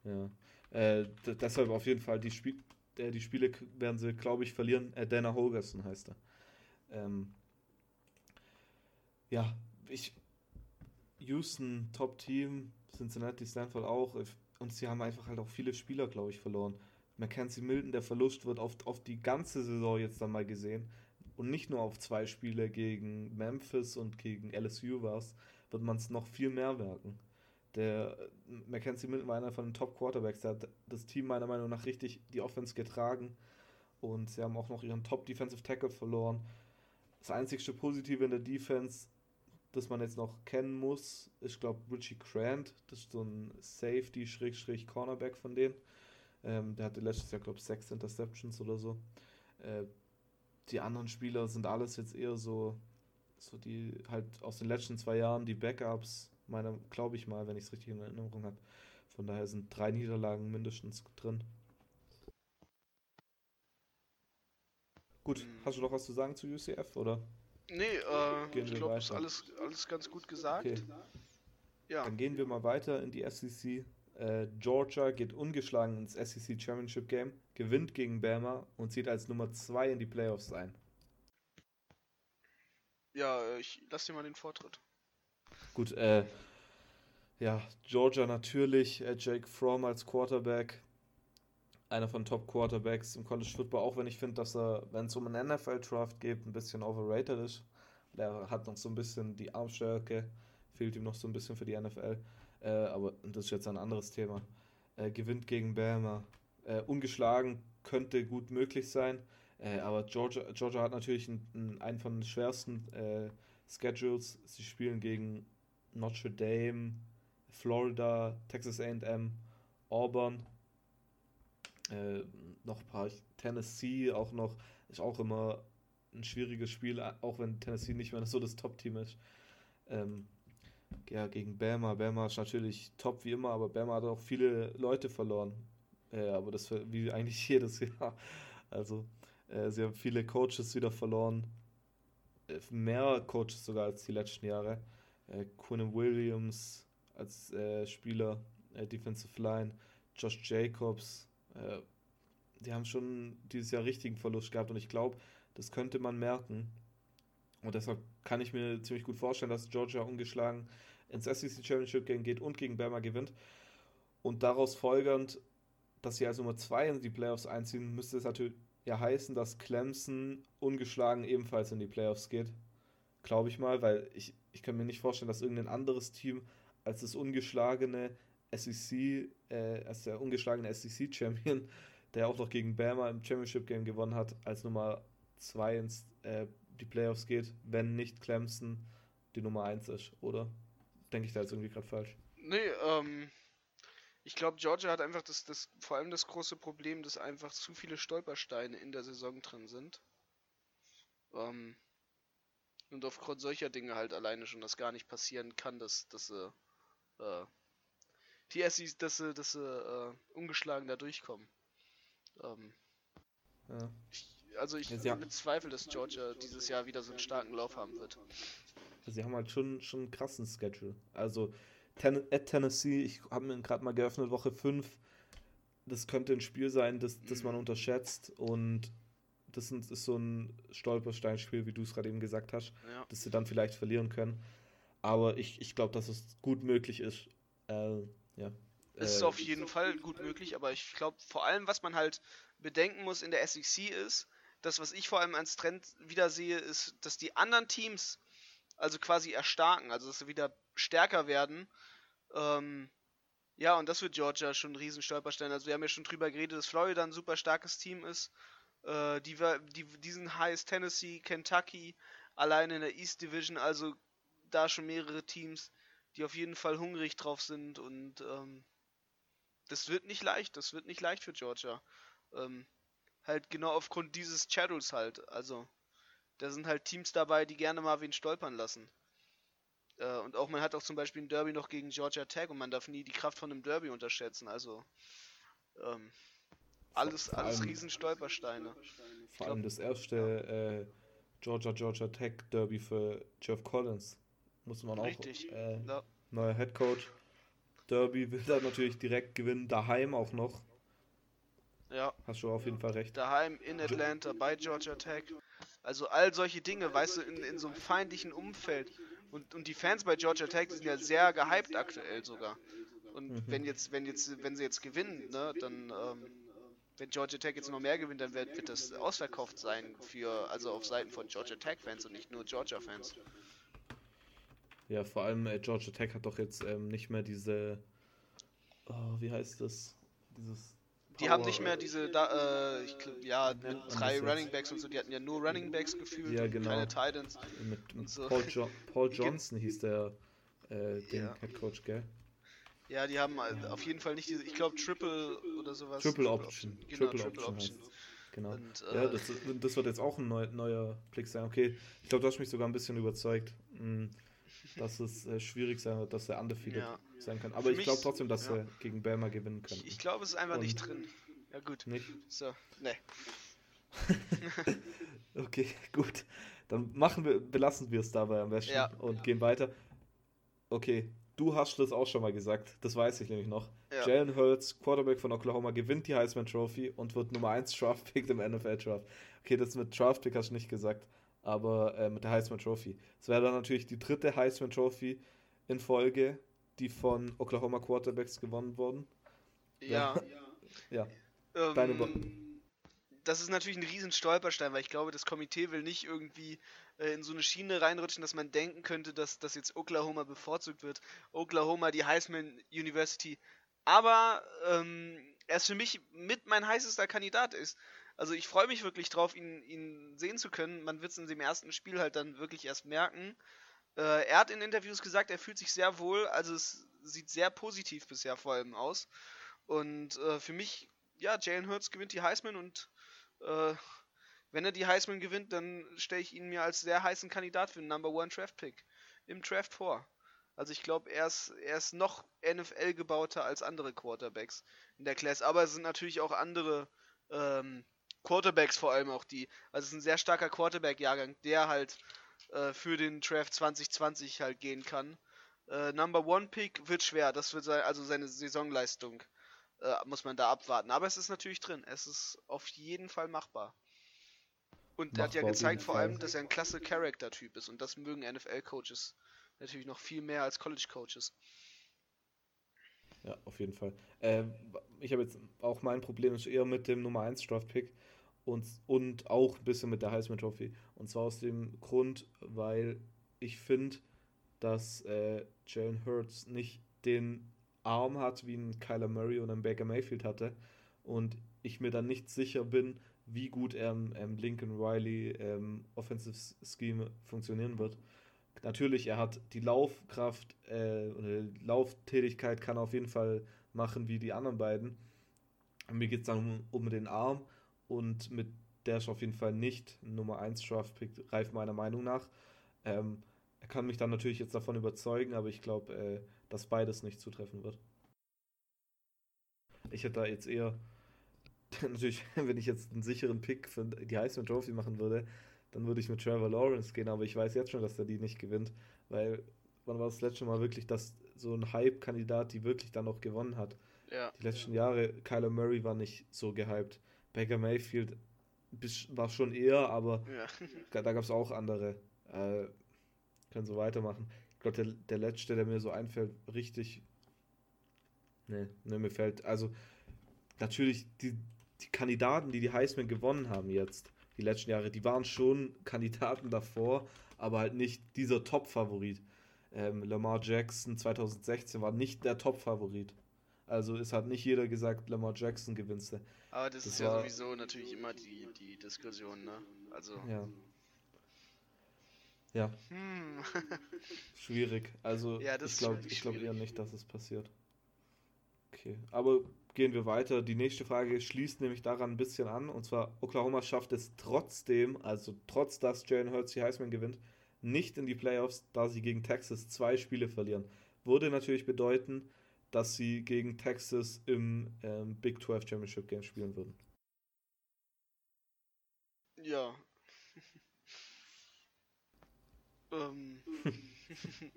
Ja. Äh, deshalb auf jeden Fall, die, Spiel äh, die Spiele werden sie, glaube ich, verlieren. Äh, Dana Holgerson heißt er. Ähm, ja, ich. Houston, Top-Team, Cincinnati, Stanford auch. Und sie haben einfach halt auch viele Spieler, glaube ich, verloren. Mackenzie Milton, der Verlust wird auf, auf die ganze Saison jetzt dann mal gesehen. Und nicht nur auf zwei Spiele gegen Memphis und gegen LSU war wird man es noch viel mehr merken. Der Mackenzie Milton war einer von den Top Quarterbacks. Der hat das Team meiner Meinung nach richtig die Offense getragen. Und sie haben auch noch ihren Top Defensive Tackle verloren. Das einzigste Positive in der Defense, das man jetzt noch kennen muss, ist, glaube Richie Grant. Das ist so ein Safety-Cornerback von denen. Ähm, der hatte letztes Jahr, glaube ich, sechs Interceptions oder so. Äh, die anderen Spieler sind alles jetzt eher so, so die halt aus den letzten zwei Jahren die Backups, meiner, glaube ich mal, wenn ich es richtig in Erinnerung habe. Von daher sind drei Niederlagen mindestens drin. Gut, hm. hast du noch was zu sagen zu UCF oder? Nee, äh, ich glaube, ist alles, alles ganz gut gesagt. Okay. Ja. Dann gehen wir mal weiter in die SEC. Äh, Georgia geht ungeschlagen ins SEC Championship Game, gewinnt gegen Bama und zieht als Nummer 2 in die Playoffs ein. Ja, ich lass dir mal den Vortritt. Gut, äh, ja, Georgia natürlich, äh, Jake Fromm als Quarterback, einer von Top Quarterbacks im College Football, auch wenn ich finde, dass er, wenn es um einen NFL-Draft geht, ein bisschen overrated ist. Er hat noch so ein bisschen die Armstärke, fehlt ihm noch so ein bisschen für die NFL. Äh, aber das ist jetzt ein anderes Thema. Äh, gewinnt gegen Bama. Äh, ungeschlagen könnte gut möglich sein. Äh, aber Georgia, Georgia hat natürlich einen, einen von den schwersten äh, Schedules. Sie spielen gegen Notre Dame, Florida, Texas AM, Auburn äh, noch ein paar Tennessee auch noch, ist auch immer ein schwieriges Spiel, auch wenn Tennessee nicht mehr so das Top-Team ist. Ähm, ja, gegen Bama. Bama ist natürlich top wie immer, aber Bama hat auch viele Leute verloren. Äh, aber das wie eigentlich jedes Jahr. Also, äh, sie haben viele Coaches wieder verloren. Äh, mehr Coaches sogar als die letzten Jahre. Äh, Quinn Williams als äh, Spieler, äh, Defensive Line, Josh Jacobs, äh, die haben schon dieses Jahr richtigen Verlust gehabt und ich glaube, das könnte man merken. Und deshalb kann ich mir ziemlich gut vorstellen, dass Georgia ungeschlagen ins SEC Championship Game geht und gegen Bama gewinnt. Und daraus folgernd, dass sie als Nummer 2 in die Playoffs einziehen, müsste es natürlich ja heißen, dass Clemson ungeschlagen ebenfalls in die Playoffs geht. Glaube ich mal, weil ich, ich kann mir nicht vorstellen, dass irgendein anderes Team als das ungeschlagene SEC, äh, als der ungeschlagene SEC-Champion, der auch noch gegen Bama im Championship-Game gewonnen hat, als Nummer 2 ins äh, die Playoffs geht, wenn nicht Clemson die Nummer 1 ist, oder? Denke ich da jetzt irgendwie gerade falsch? Nee, ähm, ich glaube, Georgia hat einfach das, das, vor allem das große Problem, dass einfach zu viele Stolpersteine in der Saison drin sind. Ähm, und aufgrund solcher Dinge halt alleine schon das gar nicht passieren kann, dass, dass sie äh, die Essis, dass sie, dass sie äh, ungeschlagen da durchkommen. Ähm, ja. ich, also ich ja, bezweifle, dass Georgia dieses Jahr wieder so einen starken Lauf haben wird. Sie haben halt schon, schon einen krassen Schedule. Also Ten at Tennessee, ich habe mir gerade mal geöffnet, Woche 5. Das könnte ein Spiel sein, das, das man unterschätzt und das ist so ein Stolpersteinspiel, wie du es gerade eben gesagt hast, ja. dass sie dann vielleicht verlieren können. Aber ich, ich glaube, dass es gut möglich ist, äh, ja. Es ist äh, auf jeden Fall gut möglich, aber ich glaube, vor allem, was man halt bedenken muss in der SEC ist, das, was ich vor allem als Trend wieder sehe, ist, dass die anderen Teams also quasi erstarken, also dass sie wieder stärker werden. Ähm, ja, und das wird Georgia schon ein Riesenstolperstein. Also wir haben ja schon drüber geredet, dass Florida ein super starkes Team ist. Äh, die, die, diesen heißt Tennessee, Kentucky, allein in der East Division, also da schon mehrere Teams, die auf jeden Fall hungrig drauf sind und ähm, das wird nicht leicht, das wird nicht leicht für Georgia. Ähm, halt genau aufgrund dieses Shadows halt, also da sind halt Teams dabei, die gerne mal wen stolpern lassen. Äh, und auch man hat auch zum Beispiel ein Derby noch gegen Georgia Tech und man darf nie die Kraft von einem Derby unterschätzen, also ähm, alles, alles riesen Stolpersteine. Vor allem das erste äh, Georgia Georgia Tech Derby für Jeff Collins muss man auch. Richtig. Äh, ja. Neuer Head Coach. Derby will er natürlich direkt gewinnen, daheim auch noch. Ja. Hast du auf jeden Fall recht. Daheim in Atlanta bei Georgia Tech. Also all solche Dinge, weißt du, in, in so einem feindlichen Umfeld. Und, und die Fans bei Georgia Tech sind ja sehr gehypt aktuell sogar. Und mhm. wenn jetzt, wenn jetzt, wenn sie jetzt gewinnen, ne, dann, ähm, wenn Georgia Tech jetzt noch mehr gewinnt, dann wird, wird das ausverkauft sein für, also auf Seiten von Georgia Tech Fans und nicht nur Georgia Fans. Ja, vor allem äh, Georgia Tech hat doch jetzt ähm, nicht mehr diese, oh, wie heißt das? Dieses die Power, haben nicht mehr diese, da, äh, ich glaub, ja, mit drei Running Backs und so, die hatten ja nur Running Backs gefühlt, ja, genau. keine Titans. Mit, mit so. Paul, jo Paul, Johnson hieß der, äh, den ja. Head Coach, gell? Ja, die haben ja. auf jeden Fall nicht diese, ich glaube Triple oder sowas. Triple, Option. Genau, Triple, Triple Option. Option. Genau. Und, äh, ja, das, das, wird jetzt auch ein neu, neuer Blick sein. Okay, ich glaube, du hast mich sogar ein bisschen überzeugt, hm, dass es äh, schwierig sein wird, dass er undefeated ja. sein kann. Aber Für ich glaube trotzdem, dass ja. er gegen Bama gewinnen kann. Ich, ich glaube, es ist einfach Und nicht drin. Ja, gut. Nicht? So, ne. okay, gut. Dann machen wir, belassen wir es dabei am besten ja. und gehen weiter. Okay, Du hast das auch schon mal gesagt, das weiß ich nämlich noch. Ja. Jalen Hurts, Quarterback von Oklahoma, gewinnt die Heisman Trophy und wird Nummer 1 Draft Pick im NFL Draft. Okay, das mit Draft Pick hast du nicht gesagt, aber äh, mit der Heisman Trophy. Es wäre dann natürlich die dritte Heisman Trophy in Folge, die von Oklahoma Quarterbacks gewonnen wurden. Ja. Ja. ja. Ähm, Deine das ist natürlich ein riesen Stolperstein, weil ich glaube, das Komitee will nicht irgendwie äh, in so eine Schiene reinrutschen, dass man denken könnte, dass, dass jetzt Oklahoma bevorzugt wird. Oklahoma, die Heisman University. Aber ähm, er ist für mich mit mein heißester Kandidat ist. Also ich freue mich wirklich drauf, ihn, ihn sehen zu können. Man wird es in dem ersten Spiel halt dann wirklich erst merken. Äh, er hat in Interviews gesagt, er fühlt sich sehr wohl. Also es sieht sehr positiv bisher vor allem aus. Und äh, für mich, ja, Jalen Hurts gewinnt die Heisman und äh, wenn er die Heisman gewinnt, dann stelle ich ihn mir als sehr heißen Kandidat für den Number One Draft Pick im Draft vor. Also ich glaube, er ist, er ist noch NFL gebauter als andere Quarterbacks in der Class. Aber es sind natürlich auch andere ähm, Quarterbacks vor allem auch die. Also es ist ein sehr starker Quarterback-Jahrgang, der halt äh, für den Draft 2020 halt gehen kann. Äh, Number One Pick wird schwer. Das wird sein, also seine Saisonleistung äh, muss man da abwarten. Aber es ist natürlich drin. Es ist auf jeden Fall machbar. Und er hat ja gezeigt vor allem, dass er ein klasse Charakter-Typ ist. Und das mögen NFL-Coaches natürlich noch viel mehr als College-Coaches. Ja, auf jeden Fall. Äh, ich habe jetzt auch mein Problem ist eher mit dem Nummer 1 Draft-Pick und, und auch ein bisschen mit der Heisman Trophy. Und zwar aus dem Grund, weil ich finde, dass äh, Jalen Hurts nicht den Arm hat, wie ein Kyler Murray oder ein Baker Mayfield hatte. Und ich mir dann nicht sicher bin, wie gut er im ähm, Lincoln Riley ähm, Offensive Scheme funktionieren wird. Natürlich, er hat die Laufkraft äh, die Lauftätigkeit kann er auf jeden Fall machen wie die anderen beiden. Mir geht es dann um, um, den Arm und mit der ist auf jeden Fall nicht Nummer 1 Draft Pick reif meiner Meinung nach. Ähm, er kann mich dann natürlich jetzt davon überzeugen, aber ich glaube, äh, dass beides nicht zutreffen wird. Ich hätte da jetzt eher, natürlich, wenn ich jetzt einen sicheren Pick für die Heisman Trophy machen würde, dann würde ich mit Trevor Lawrence gehen, aber ich weiß jetzt schon, dass er die nicht gewinnt, weil wann war das letzte Mal wirklich, dass so ein Hype-Kandidat die wirklich dann noch gewonnen hat? Ja. Die letzten Jahre, Kyler Murray war nicht so gehypt. Baker Mayfield war schon eher, aber ja. da gab es auch andere. Äh, können so weitermachen. Ich glaube, der, der letzte, der mir so einfällt, richtig. Ne, ne, mir fällt. Also, natürlich, die, die Kandidaten, die die Heisman gewonnen haben jetzt, die letzten Jahre, die waren schon Kandidaten davor, aber halt nicht dieser Top-Favorit. Ähm, Lamar Jackson 2016 war nicht der Top-Favorit. Also es hat nicht jeder gesagt, Lamar Jackson gewinnste. Aber das, das ist ja sowieso natürlich immer die, die Diskussion, ne? Also. Ja. Ja. Hm. Schwierig. Also ja, ich glaube glaub eher nicht, dass es passiert. Okay, aber gehen wir weiter. Die nächste Frage schließt nämlich daran ein bisschen an. Und zwar, Oklahoma schafft es trotzdem, also trotz dass Jalen Hurts die Heisman gewinnt, nicht in die Playoffs, da sie gegen Texas zwei Spiele verlieren. Würde natürlich bedeuten, dass sie gegen Texas im ähm, Big 12 Championship Game spielen würden. Ja, ähm,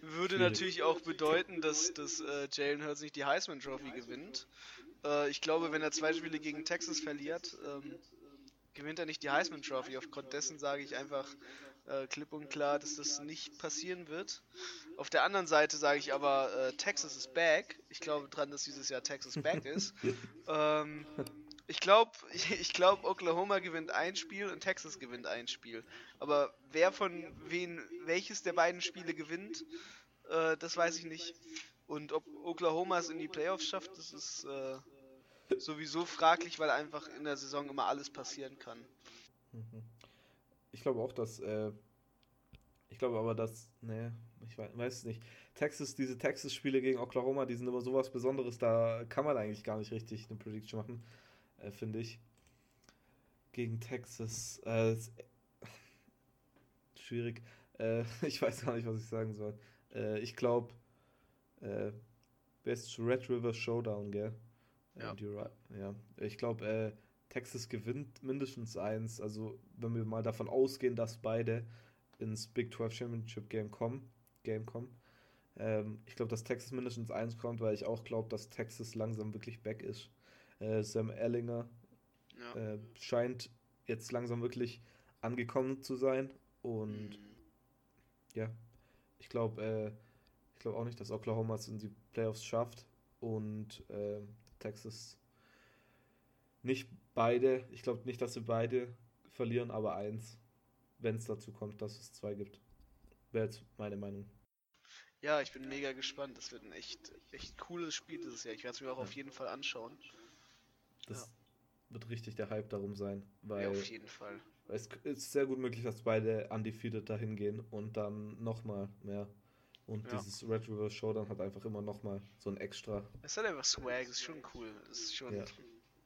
würde natürlich auch bedeuten, dass, dass äh, Jalen Hurts nicht die Heisman Trophy gewinnt. Äh, ich glaube, wenn er zwei Spiele gegen Texas verliert, ähm, gewinnt er nicht die Heisman Trophy. Aufgrund dessen sage ich einfach äh, klipp und klar, dass das nicht passieren wird. Auf der anderen Seite sage ich aber, äh, Texas is back. Ich glaube dran, dass dieses Jahr Texas back ist. ähm, ich glaube, ich, ich glaub, Oklahoma gewinnt ein Spiel und Texas gewinnt ein Spiel. Aber wer von wen welches der beiden Spiele gewinnt, äh, das weiß ich nicht. Und ob Oklahoma es in die Playoffs schafft, das ist äh, sowieso fraglich, weil einfach in der Saison immer alles passieren kann. Mhm. Ich glaube auch, dass. Äh, ich glaube aber, dass. Nee, ich weiß, es nicht. Texas, diese Texas-Spiele gegen Oklahoma, die sind immer sowas Besonderes, da kann man eigentlich gar nicht richtig eine Prediction machen, äh, finde ich. Gegen Texas. Äh, schwierig. Äh, ich weiß gar nicht, was ich sagen soll. Äh, ich glaube, äh, Best Red River Showdown, gell? Ja. ja. Ich glaube, äh, Texas gewinnt mindestens eins. Also, wenn wir mal davon ausgehen, dass beide ins Big 12 Championship Game kommen, Game kommen. Ähm, ich glaube, dass Texas mindestens eins kommt, weil ich auch glaube, dass Texas langsam wirklich back ist. Äh, Sam Ellinger ja. äh, scheint jetzt langsam wirklich angekommen zu sein. Und mhm. ja, ich glaube, äh, ich glaube auch nicht, dass Oklahoma es in die Playoffs schafft. Und äh, Texas nicht beide. Ich glaube nicht, dass sie beide verlieren, aber eins, wenn es dazu kommt, dass es zwei gibt. Wäre jetzt meine Meinung. Ja, ich bin mega gespannt. Das wird ein echt, echt cooles Spiel dieses Jahr. Ich werde es mir auch ja. auf jeden Fall anschauen. Das ja. wird richtig der Hype darum sein. Weil ja, auf jeden Fall. Es ist sehr gut möglich, dass beide undefeated dahin gehen und dann nochmal mehr. Und ja. dieses Red River Showdown hat einfach immer nochmal so ein extra. Es hat einfach Swag, ist schon cool. ist schon. Ja.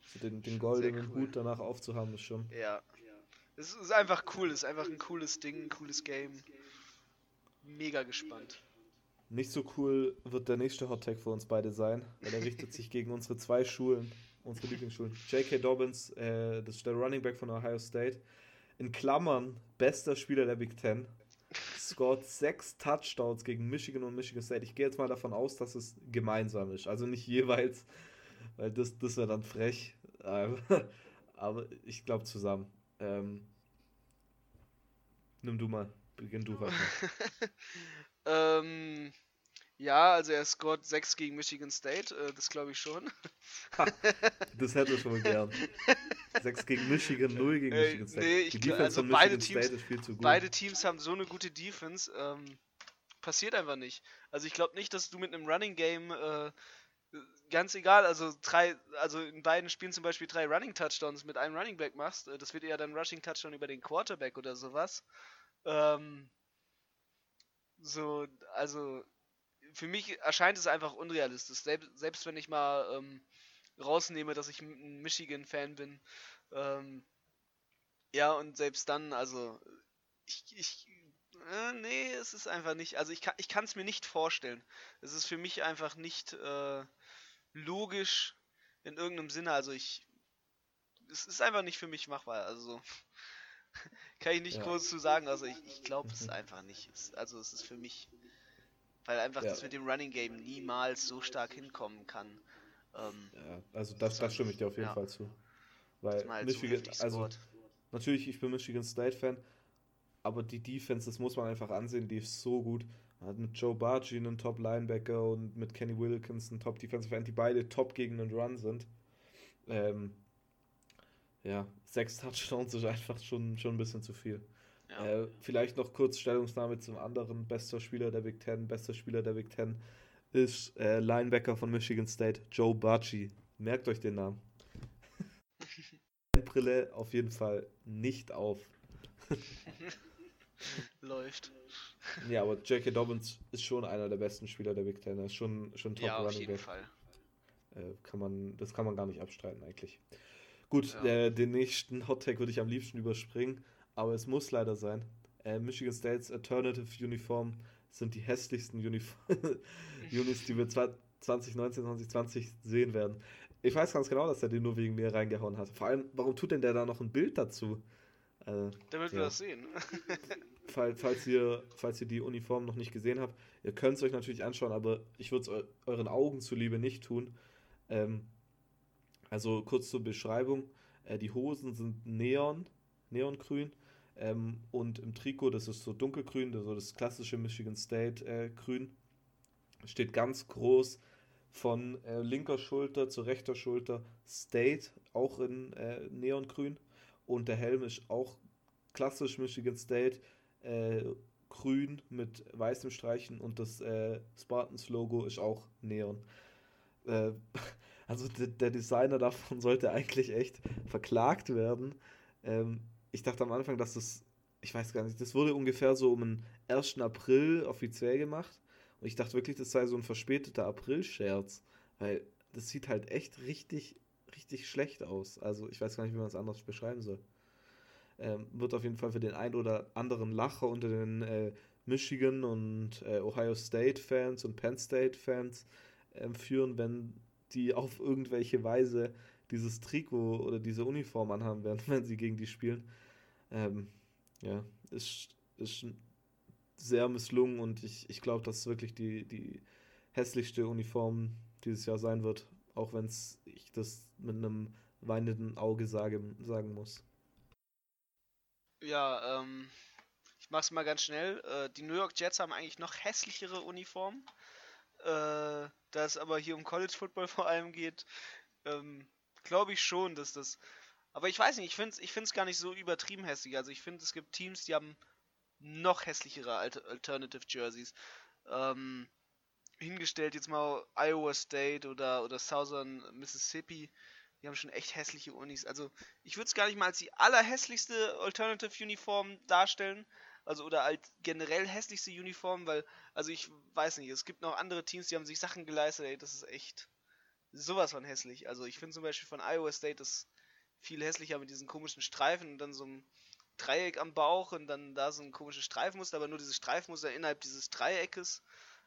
So den, den goldenen cool. Hut danach aufzuhaben, ist schon. Ja. Es ist einfach cool, es ist einfach ein cooles Ding, ein cooles Game. Mega gespannt. Nicht so cool wird der nächste Hot Tag für uns beide sein, weil er richtet sich gegen unsere zwei Schulen, unsere Lieblingsschulen. J.K. Dobbins, äh, das ist der Running Back von Ohio State. In Klammern, bester Spieler der Big Ten. Scored sechs Touchdowns gegen Michigan und Michigan State. Ich gehe jetzt mal davon aus, dass es gemeinsam ist. Also nicht jeweils, weil das, das wäre dann frech. Ähm, aber ich glaube zusammen. Ähm, nimm du mal. Beginn du heute. ähm, ja, also er scored 6 gegen Michigan State, äh, das glaube ich schon. Ha, das hätte ich schon gern. 6 gegen Michigan, 0 gegen äh, Michigan State. Nee, ich, Die Defense also von beide Teams, State ist viel zu gut. Beide Teams haben so eine gute Defense. Ähm, passiert einfach nicht. Also ich glaube nicht, dass du mit einem Running Game äh, ganz egal, also drei, also in beiden Spielen zum Beispiel drei Running Touchdowns mit einem Running Back machst, äh, das wird eher dann Rushing Touchdown über den Quarterback oder sowas. Ähm, so, also für mich erscheint es einfach unrealistisch. Selbst, selbst wenn ich mal ähm, rausnehme, dass ich ein Michigan-Fan bin. Ähm, ja, und selbst dann, also ich, ich äh, nee, es ist einfach nicht. Also ich kann es mir nicht vorstellen. Es ist für mich einfach nicht äh, logisch in irgendeinem Sinne. Also ich. Es ist einfach nicht für mich machbar. Also kann ich nicht ja. groß zu sagen. Also ich, ich glaube es einfach nicht. Es, also es ist für mich. Weil einfach ja. das mit dem Running Game niemals so stark hinkommen kann. Ähm, ja, also das, das stimme ich dir auf jeden ja. Fall zu. Weil Michigan, so also natürlich, ich bin Michigan State Fan, aber die Defense, das muss man einfach ansehen, die ist so gut. Man hat mit Joe Bargi einen Top-Linebacker und mit Kenny Wilkins einen Top-Defensive End, die beide top gegen den Run sind. Ähm, ja, sechs Touchdowns ist einfach schon, schon ein bisschen zu viel. Ja. Äh, vielleicht noch kurz Stellungsnahme zum anderen bester Spieler der Big Ten. Bester Spieler der Big Ten ist äh, Linebacker von Michigan State, Joe Barchi. Merkt euch den Namen. Brille auf jeden Fall nicht auf. Läuft. Ja, aber J.K. Dobbins ist schon einer der besten Spieler der Big Ten. Er ist schon, schon top ja, auf jeden Back. Fall. Äh, kann man, das kann man gar nicht abstreiten eigentlich. Gut, ja. äh, den nächsten Hot Take würde ich am liebsten überspringen, aber es muss leider sein. Äh, Michigan States Alternative Uniform sind die hässlichsten Uniform Unis, die wir 2019, 2020 sehen werden. Ich weiß ganz genau, dass er den nur wegen mir reingehauen hat. Vor allem, warum tut denn der da noch ein Bild dazu? Äh, Damit ja. wir das sehen. falls, falls, ihr, falls ihr die Uniform noch nicht gesehen habt, ihr könnt es euch natürlich anschauen, aber ich würde es euren Augen zuliebe nicht tun. Ähm, also kurz zur Beschreibung. Äh, die Hosen sind neon, neongrün. Ähm, und im Trikot, das ist so dunkelgrün, so das klassische Michigan State äh, grün, steht ganz groß von äh, linker Schulter zu rechter Schulter State, auch in äh, Neongrün. Und der Helm ist auch klassisch Michigan State, äh, grün mit weißen Streichen und das äh, Spartans-Logo ist auch Neon. Also der Designer davon sollte eigentlich echt verklagt werden. Ähm, ich dachte am Anfang, dass das, ich weiß gar nicht, das wurde ungefähr so um den 1. April offiziell gemacht. Und ich dachte wirklich, das sei so ein verspäteter April-Scherz. Weil das sieht halt echt richtig, richtig schlecht aus. Also ich weiß gar nicht, wie man es anders beschreiben soll. Ähm, wird auf jeden Fall für den ein oder anderen Lacher unter den äh, Michigan und äh, Ohio State Fans und Penn State Fans äh, führen, wenn die auf irgendwelche Weise dieses Trikot oder diese Uniform anhaben werden, wenn sie gegen die spielen. Ähm, ja, ist, ist sehr misslungen und ich, ich glaube, dass es wirklich die, die hässlichste Uniform dieses Jahr sein wird, auch wenn ich das mit einem weinenden Auge sage, sagen muss. Ja, ähm, ich mach's mal ganz schnell. Äh, die New York Jets haben eigentlich noch hässlichere Uniformen. Äh, da es aber hier um College Football vor allem geht, ähm, glaube ich schon, dass das. Aber ich weiß nicht, ich finde es ich gar nicht so übertrieben hässlich. Also ich finde, es gibt Teams, die haben noch hässlichere Alternative Jerseys. Ähm, hingestellt jetzt mal Iowa State oder, oder Southern Mississippi. Die haben schon echt hässliche Unis. Also ich würde es gar nicht mal als die allerhässlichste Alternative Uniform darstellen. Also oder als generell hässlichste Uniform, weil, also ich weiß nicht, es gibt noch andere Teams, die haben sich Sachen geleistet, ey, das ist echt sowas von hässlich. Also ich finde zum Beispiel von Iowa State das viel hässlicher mit diesen komischen Streifen und dann so einem Dreieck am Bauch und dann da so ein komisches Streifmuster, aber nur dieses Streifmuster innerhalb dieses Dreieckes.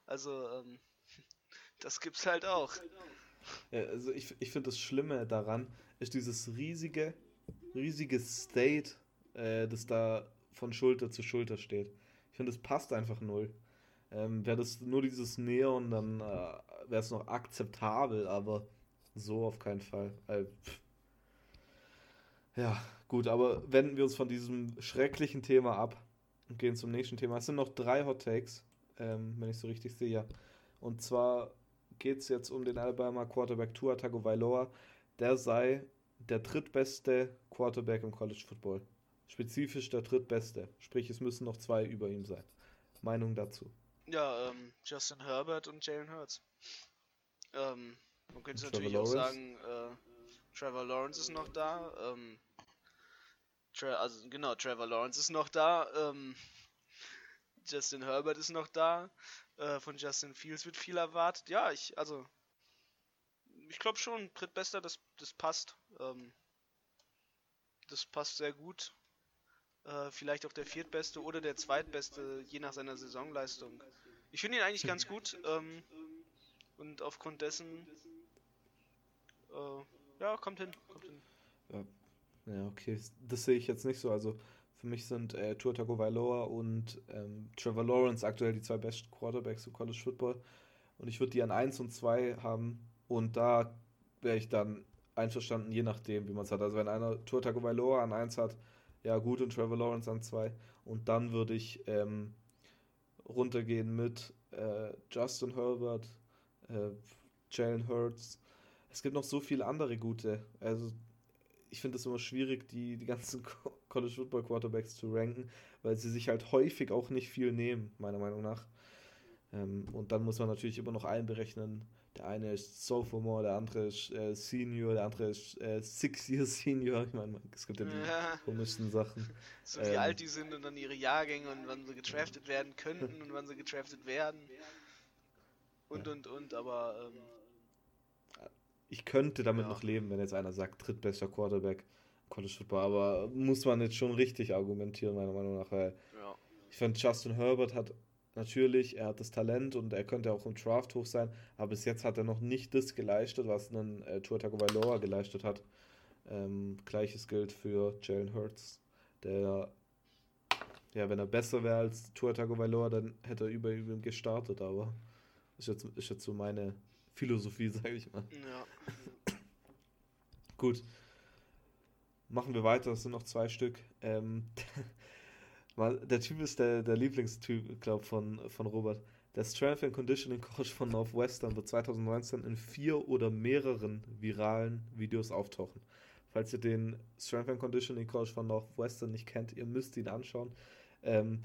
Also, ähm, das gibt's halt auch. Ja, also ich, ich finde das Schlimme daran ist dieses riesige, riesige State, äh, das da von Schulter zu Schulter steht. Ich finde, das passt einfach null. Ähm, wäre das nur dieses Neon, dann äh, wäre es noch akzeptabel, aber so auf keinen Fall. Äh, ja, gut, aber wenden wir uns von diesem schrecklichen Thema ab und gehen zum nächsten Thema. Es sind noch drei Hot Takes, ähm, wenn ich so richtig sehe. Und zwar geht es jetzt um den Alabama Quarterback Tua Tagovailoa. Der sei der drittbeste Quarterback im College Football. Spezifisch der drittbeste. Sprich, es müssen noch zwei über ihm sein. Meinung dazu? Ja, ähm, Justin Herbert und Jalen Hurts. Ähm, man könnte natürlich Lawrence. auch sagen, äh, Trevor Lawrence ist noch da. Ähm, Tra also genau, Trevor Lawrence ist noch da. Ähm, Justin Herbert ist noch da. Äh, von Justin Fields wird viel erwartet. Ja, ich, also, ich glaube schon, drittbester, das, das passt. Ähm, das passt sehr gut. Äh, vielleicht auch der viertbeste oder der zweitbeste, je nach seiner Saisonleistung. Ich finde ihn eigentlich ganz gut. Ähm, und aufgrund dessen, äh, ja, kommt hin, kommt hin. Ja. okay, das sehe ich jetzt nicht so. Also für mich sind äh, Tua Tagovailoa und ähm, Trevor Lawrence aktuell die zwei besten Quarterbacks im College Football. Und ich würde die an 1 und 2 haben. Und da wäre ich dann einverstanden, je nachdem, wie man es hat. Also wenn einer Tua Tagovailoa an 1 hat, ja gut, und Trevor Lawrence an 2. Und dann würde ich ähm, runtergehen mit äh, Justin Herbert, äh, Jalen Hurts. Es gibt noch so viele andere gute. Also ich finde es immer schwierig, die, die ganzen College Football Quarterbacks zu ranken, weil sie sich halt häufig auch nicht viel nehmen, meiner Meinung nach. Ähm, und dann muss man natürlich immer noch einberechnen. Der eine ist Sophomore, der andere ist äh, Senior, der andere ist äh, Six-Year Senior. Ich meine, es gibt ja die ja. komischsten Sachen. So wie ähm, alt die sind und dann ihre Jahrgänge und wann sie getraftet werden könnten und wann sie getraftet werden. Und, ja. und, und, aber. Ähm, ich könnte damit ja. noch leben, wenn jetzt einer sagt, drittbester Quarterback College Football, aber muss man jetzt schon richtig argumentieren, meiner Meinung nach. Weil ja. Ich finde, Justin Herbert hat natürlich, er hat das Talent und er könnte auch im Draft hoch sein, aber bis jetzt hat er noch nicht das geleistet, was ein äh, Tua Tagovailoa geleistet hat. Ähm, Gleiches gilt für Jalen Hurts, der, ja, wenn er besser wäre als Tua Tagovailoa, dann hätte er über ihm gestartet, aber ist jetzt, ist jetzt so meine Philosophie, sage ich mal. Ja. Gut. Machen wir weiter, es sind noch zwei Stück. Ähm, der Typ ist der, der Lieblingstyp, glaube von, von Robert. Der Strength and Conditioning Coach von Northwestern wird 2019 in vier oder mehreren viralen Videos auftauchen. Falls ihr den Strength and Conditioning Coach von Northwestern nicht kennt, ihr müsst ihn anschauen. Ähm,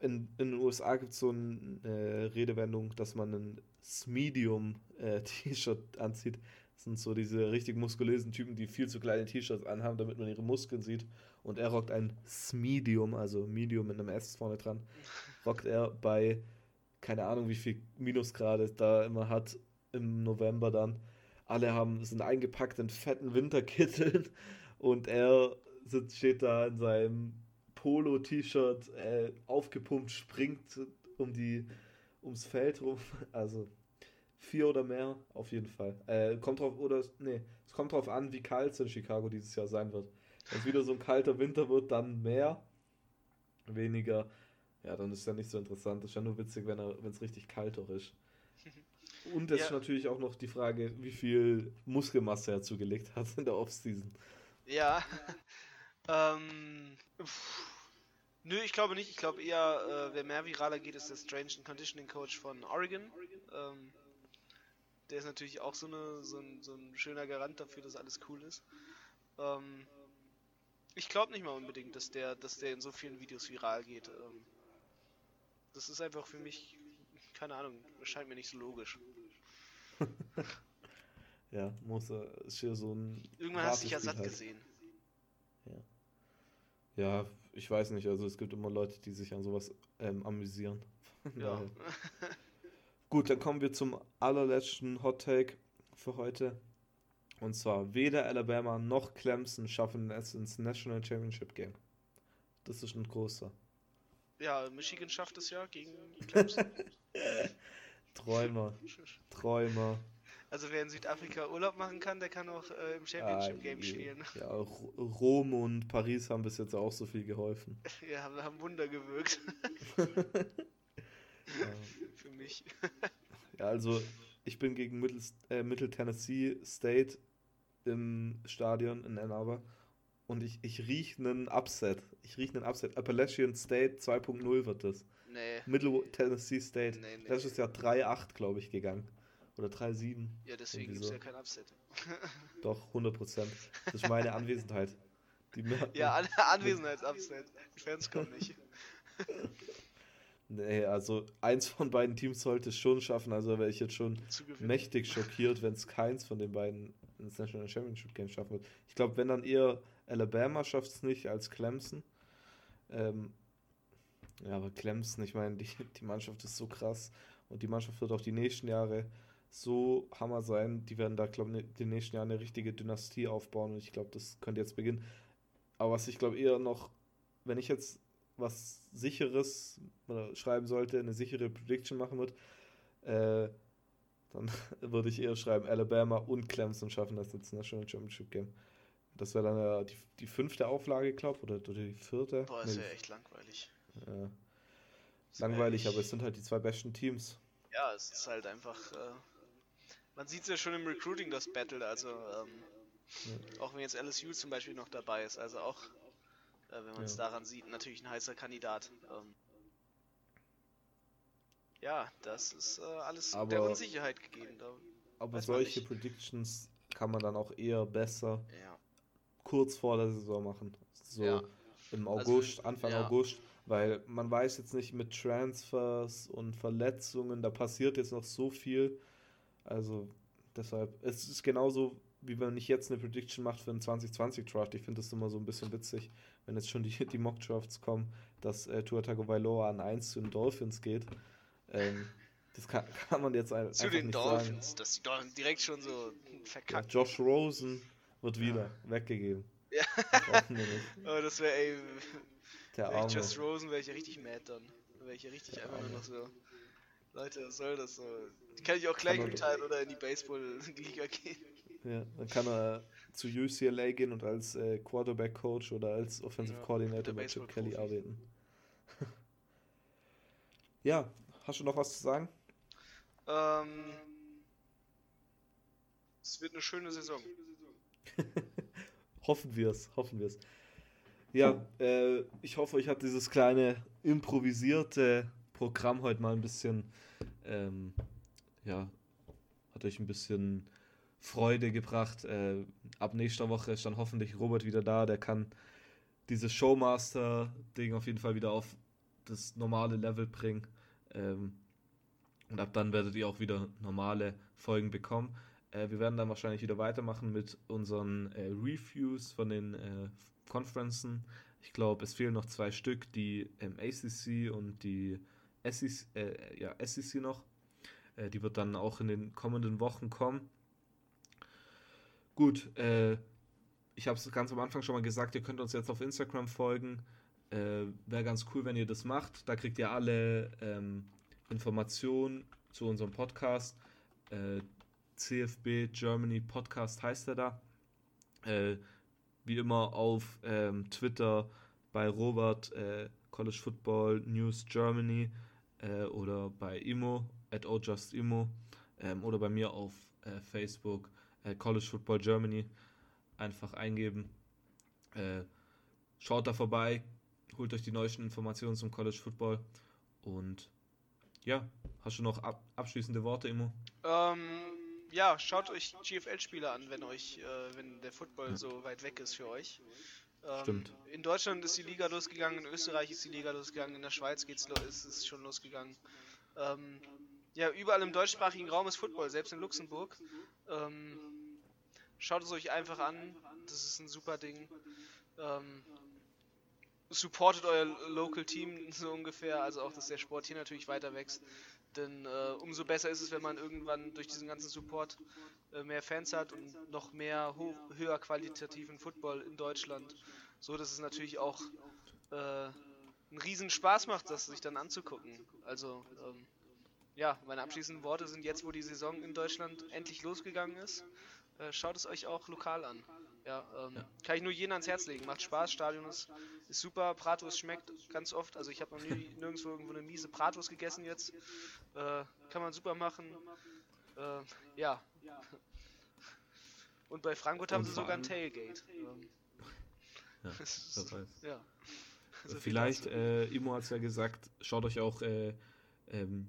in, in, den USA gibt es so eine äh, Redewendung, dass man ein Medium-T-Shirt äh, anzieht. Sind so diese richtig muskulösen Typen, die viel zu kleine T-Shirts anhaben, damit man ihre Muskeln sieht. Und er rockt ein Medium, also Medium mit einem S vorne dran, rockt er bei, keine Ahnung, wie viel Minusgrade da immer hat im November dann. Alle haben, sind eingepackt in fetten Winterkitteln und er sitzt, steht da in seinem Polo-T-Shirt äh, aufgepumpt, springt um die, ums Feld rum. Also vier oder mehr auf jeden Fall. Äh, kommt drauf, oder nee, es kommt drauf an, wie kalt es in Chicago dieses Jahr sein wird. Wenn es wieder so ein kalter Winter wird, dann mehr. Weniger, ja, dann ist es ja nicht so interessant. Das ist ja nur witzig, wenn es richtig kalt auch ist. Und es ja. ist natürlich auch noch die Frage, wie viel Muskelmasse er zugelegt hat in der Offseason. Ja. ähm. Nö, ich glaube nicht. Ich glaube eher, äh, wer mehr viraler geht, ist der Strange Conditioning Coach von Oregon. Ähm, der ist natürlich auch so, eine, so, ein, so ein schöner Garant dafür, dass alles cool ist. Ähm, ich glaube nicht mal unbedingt, dass der, dass der in so vielen Videos viral geht. Ähm, das ist einfach für mich, keine Ahnung, scheint mir nicht so logisch. ja, muss er, ist hier so ein. Irgendwann hast du dich ja satt halt. gesehen. Ja. Ja, ich weiß nicht, also es gibt immer Leute, die sich an sowas ähm, amüsieren. Ja. Gut, dann kommen wir zum allerletzten Hot Take für heute. Und zwar, weder Alabama noch Clemson schaffen es ins National Championship Game. Das ist ein großer. Ja, Michigan schafft es ja gegen Clemson. Träumer. Träumer. Also wer in Südafrika Urlaub machen kann, der kann auch äh, im Championship ah, Game spielen. Ja, Rom und Paris haben bis jetzt auch so viel geholfen. Ja, haben, haben Wunder gewirkt. ja. Für mich. ja, also ich bin gegen Middle, äh, Middle Tennessee State im Stadion in Ann Arbor und ich, ich rieche einen Upset. Ich rieche einen Upset. Appalachian State 2.0 wird das. Nee. Middle Tennessee State. Nee, nee. Das ist ja 3.8, glaube ich, gegangen. Oder 3-7. Ja, deswegen gibt es so. ja kein Upset. Doch, 100%. Das ist meine Anwesenheit. Die ja, Anwesenheits-Upset. Die Fans kommen nicht. Nee, also eins von beiden Teams sollte es schon schaffen. Also wäre ich jetzt schon mächtig schockiert, wenn es keins von den beiden ins National Championship Game schaffen wird. Ich glaube, wenn dann eher Alabama schafft es nicht als Clemson. Ähm, ja, aber Clemson, ich meine, die, die Mannschaft ist so krass und die Mannschaft wird auch die nächsten Jahre so Hammer sein. Die werden da, glaube ich, in den nächsten Jahren eine richtige Dynastie aufbauen und ich glaube, das könnte jetzt beginnen. Aber was ich glaube eher noch, wenn ich jetzt was sicheres schreiben sollte, eine sichere Prediction machen wird, äh, dann würde ich eher schreiben, Alabama und Clemson schaffen das jetzt National Championship Game. Das wäre dann ja die, die fünfte Auflage, glaube ich, oder, oder die vierte. Boah, nee. ja echt langweilig. Ja. Langweilig, aber es sind halt die zwei besten Teams. Ja, es ist halt einfach. Äh, man sieht es ja schon im Recruiting, das Battle. Also, ähm, ja. auch wenn jetzt LSU zum Beispiel noch dabei ist. Also auch, äh, wenn man es ja. daran sieht, natürlich ein heißer Kandidat. Ähm, ja, das ist äh, alles aber, der Unsicherheit gegeben. Da aber solche Predictions kann man dann auch eher besser ja. kurz vor der Saison machen. So ja. im also, August, also, Anfang ja. August weil man weiß jetzt nicht mit Transfers und Verletzungen, da passiert jetzt noch so viel. Also deshalb, es ist genauso, wie wenn ich jetzt eine Prediction macht für einen 2020 Draft. Ich finde das immer so ein bisschen witzig, wenn jetzt schon die, die Mock Drafts kommen, dass äh, Tua Tagovailoa an 1 zu den Dolphins geht. Ähm, das kann, kann, man jetzt ein, zu einfach nicht Dolphins, sagen. dass die Dolphins direkt schon so verkackt. Ja, Josh Rosen wird wieder ja. weggegeben. Ja. oh, das wäre ey, der ich Just Rosen wäre ich ja richtig mad dann. Dann wäre ich ja richtig Der einfach Arme. nur noch so. Leute, was soll das so? Die kann ich auch gleich mitteilen oder in die Baseball-Liga gehen. Ja, dann kann er zu UCLA gehen und als äh, Quarterback-Coach oder als Offensive ja, Coordinator bei Chip Kelly arbeiten. ja, hast du noch was zu sagen? Ähm, es wird eine schöne Saison. hoffen wir es, hoffen wir es. Ja, äh, ich hoffe, euch hat dieses kleine improvisierte Programm heute mal ein bisschen, ähm, ja, hat euch ein bisschen Freude gebracht. Äh, ab nächster Woche ist dann hoffentlich Robert wieder da. Der kann dieses Showmaster-Ding auf jeden Fall wieder auf das normale Level bringen. Ähm, und ab dann werdet ihr auch wieder normale Folgen bekommen. Äh, wir werden dann wahrscheinlich wieder weitermachen mit unseren äh, Reviews von den äh, Conferences. Ich glaube, es fehlen noch zwei Stück, die ähm, ACC und die SEC, äh, ja, SEC noch. Äh, die wird dann auch in den kommenden Wochen kommen. Gut, äh, ich habe es ganz am Anfang schon mal gesagt, ihr könnt uns jetzt auf Instagram folgen. Äh, Wäre ganz cool, wenn ihr das macht. Da kriegt ihr alle ähm, Informationen zu unserem Podcast. Äh, CFB Germany Podcast heißt er da. Äh, wie immer auf ähm, Twitter bei Robert äh, College Football News Germany äh, oder bei Imo at ojustimo ähm, oder bei mir auf äh, Facebook äh, College Football Germany einfach eingeben. Äh, schaut da vorbei, holt euch die neuesten Informationen zum College Football und ja, hast du noch ab abschließende Worte, Imo? Ähm, ja, schaut euch GFL-Spiele an, wenn euch, äh, wenn der Football ja. so weit weg ist für euch. Ähm, Stimmt. In Deutschland ist die Liga losgegangen, in Österreich ist die Liga losgegangen, in der Schweiz geht's lo ist es schon losgegangen. Ähm, ja, überall im deutschsprachigen Raum ist Football, selbst in Luxemburg. Ähm, schaut es euch einfach an, das ist ein super Ding. Ähm, supportet euer Local Team so ungefähr, also auch, dass der Sport hier natürlich weiter wächst. Denn äh, umso besser ist es, wenn man irgendwann durch diesen ganzen Support äh, mehr Fans hat und noch mehr hoch, höher qualitativen Football in Deutschland. So dass es natürlich auch äh, einen riesen Spaß macht, das sich dann anzugucken. Also ähm, ja, meine abschließenden Worte sind jetzt, wo die Saison in Deutschland endlich losgegangen ist, äh, schaut es euch auch lokal an. Ja, ähm, ja, kann ich nur jeden ans Herz legen. Macht Spaß, Stadion ist, ist super, Bratwurst schmeckt ganz oft. Also ich habe noch nie nirgendwo irgendwo eine miese Bratwurst gegessen jetzt. Äh, kann man super machen. Äh, ja. Und bei Frankfurt haben sie sogar ein Tailgate. Ähm, ja, das heißt. ja. Also Vielleicht, äh, Imo hat es ja gesagt, schaut euch auch äh, ähm,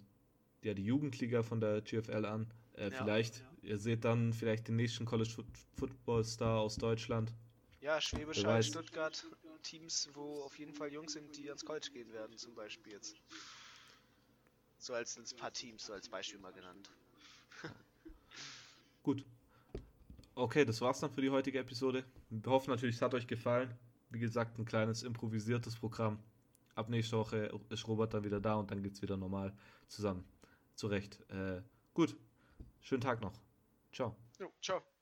ja, die Jugendliga von der GFL an. Äh, vielleicht. Ihr seht dann vielleicht den nächsten College Football Star aus Deutschland. Ja, Schwäbisch Hall, Stuttgart, Teams, wo auf jeden Fall Jungs sind, die ans College gehen werden, zum Beispiel jetzt. So als ein paar Teams, so als Beispiel mal genannt. Gut. Okay, das war's dann für die heutige Episode. Wir hoffen natürlich, es hat euch gefallen. Wie gesagt, ein kleines improvisiertes Programm. Ab nächster Woche ist Robert dann wieder da und dann geht's wieder normal zusammen. Zurecht. Äh, gut. Schönen Tag noch. Ciao. Jo, ciao.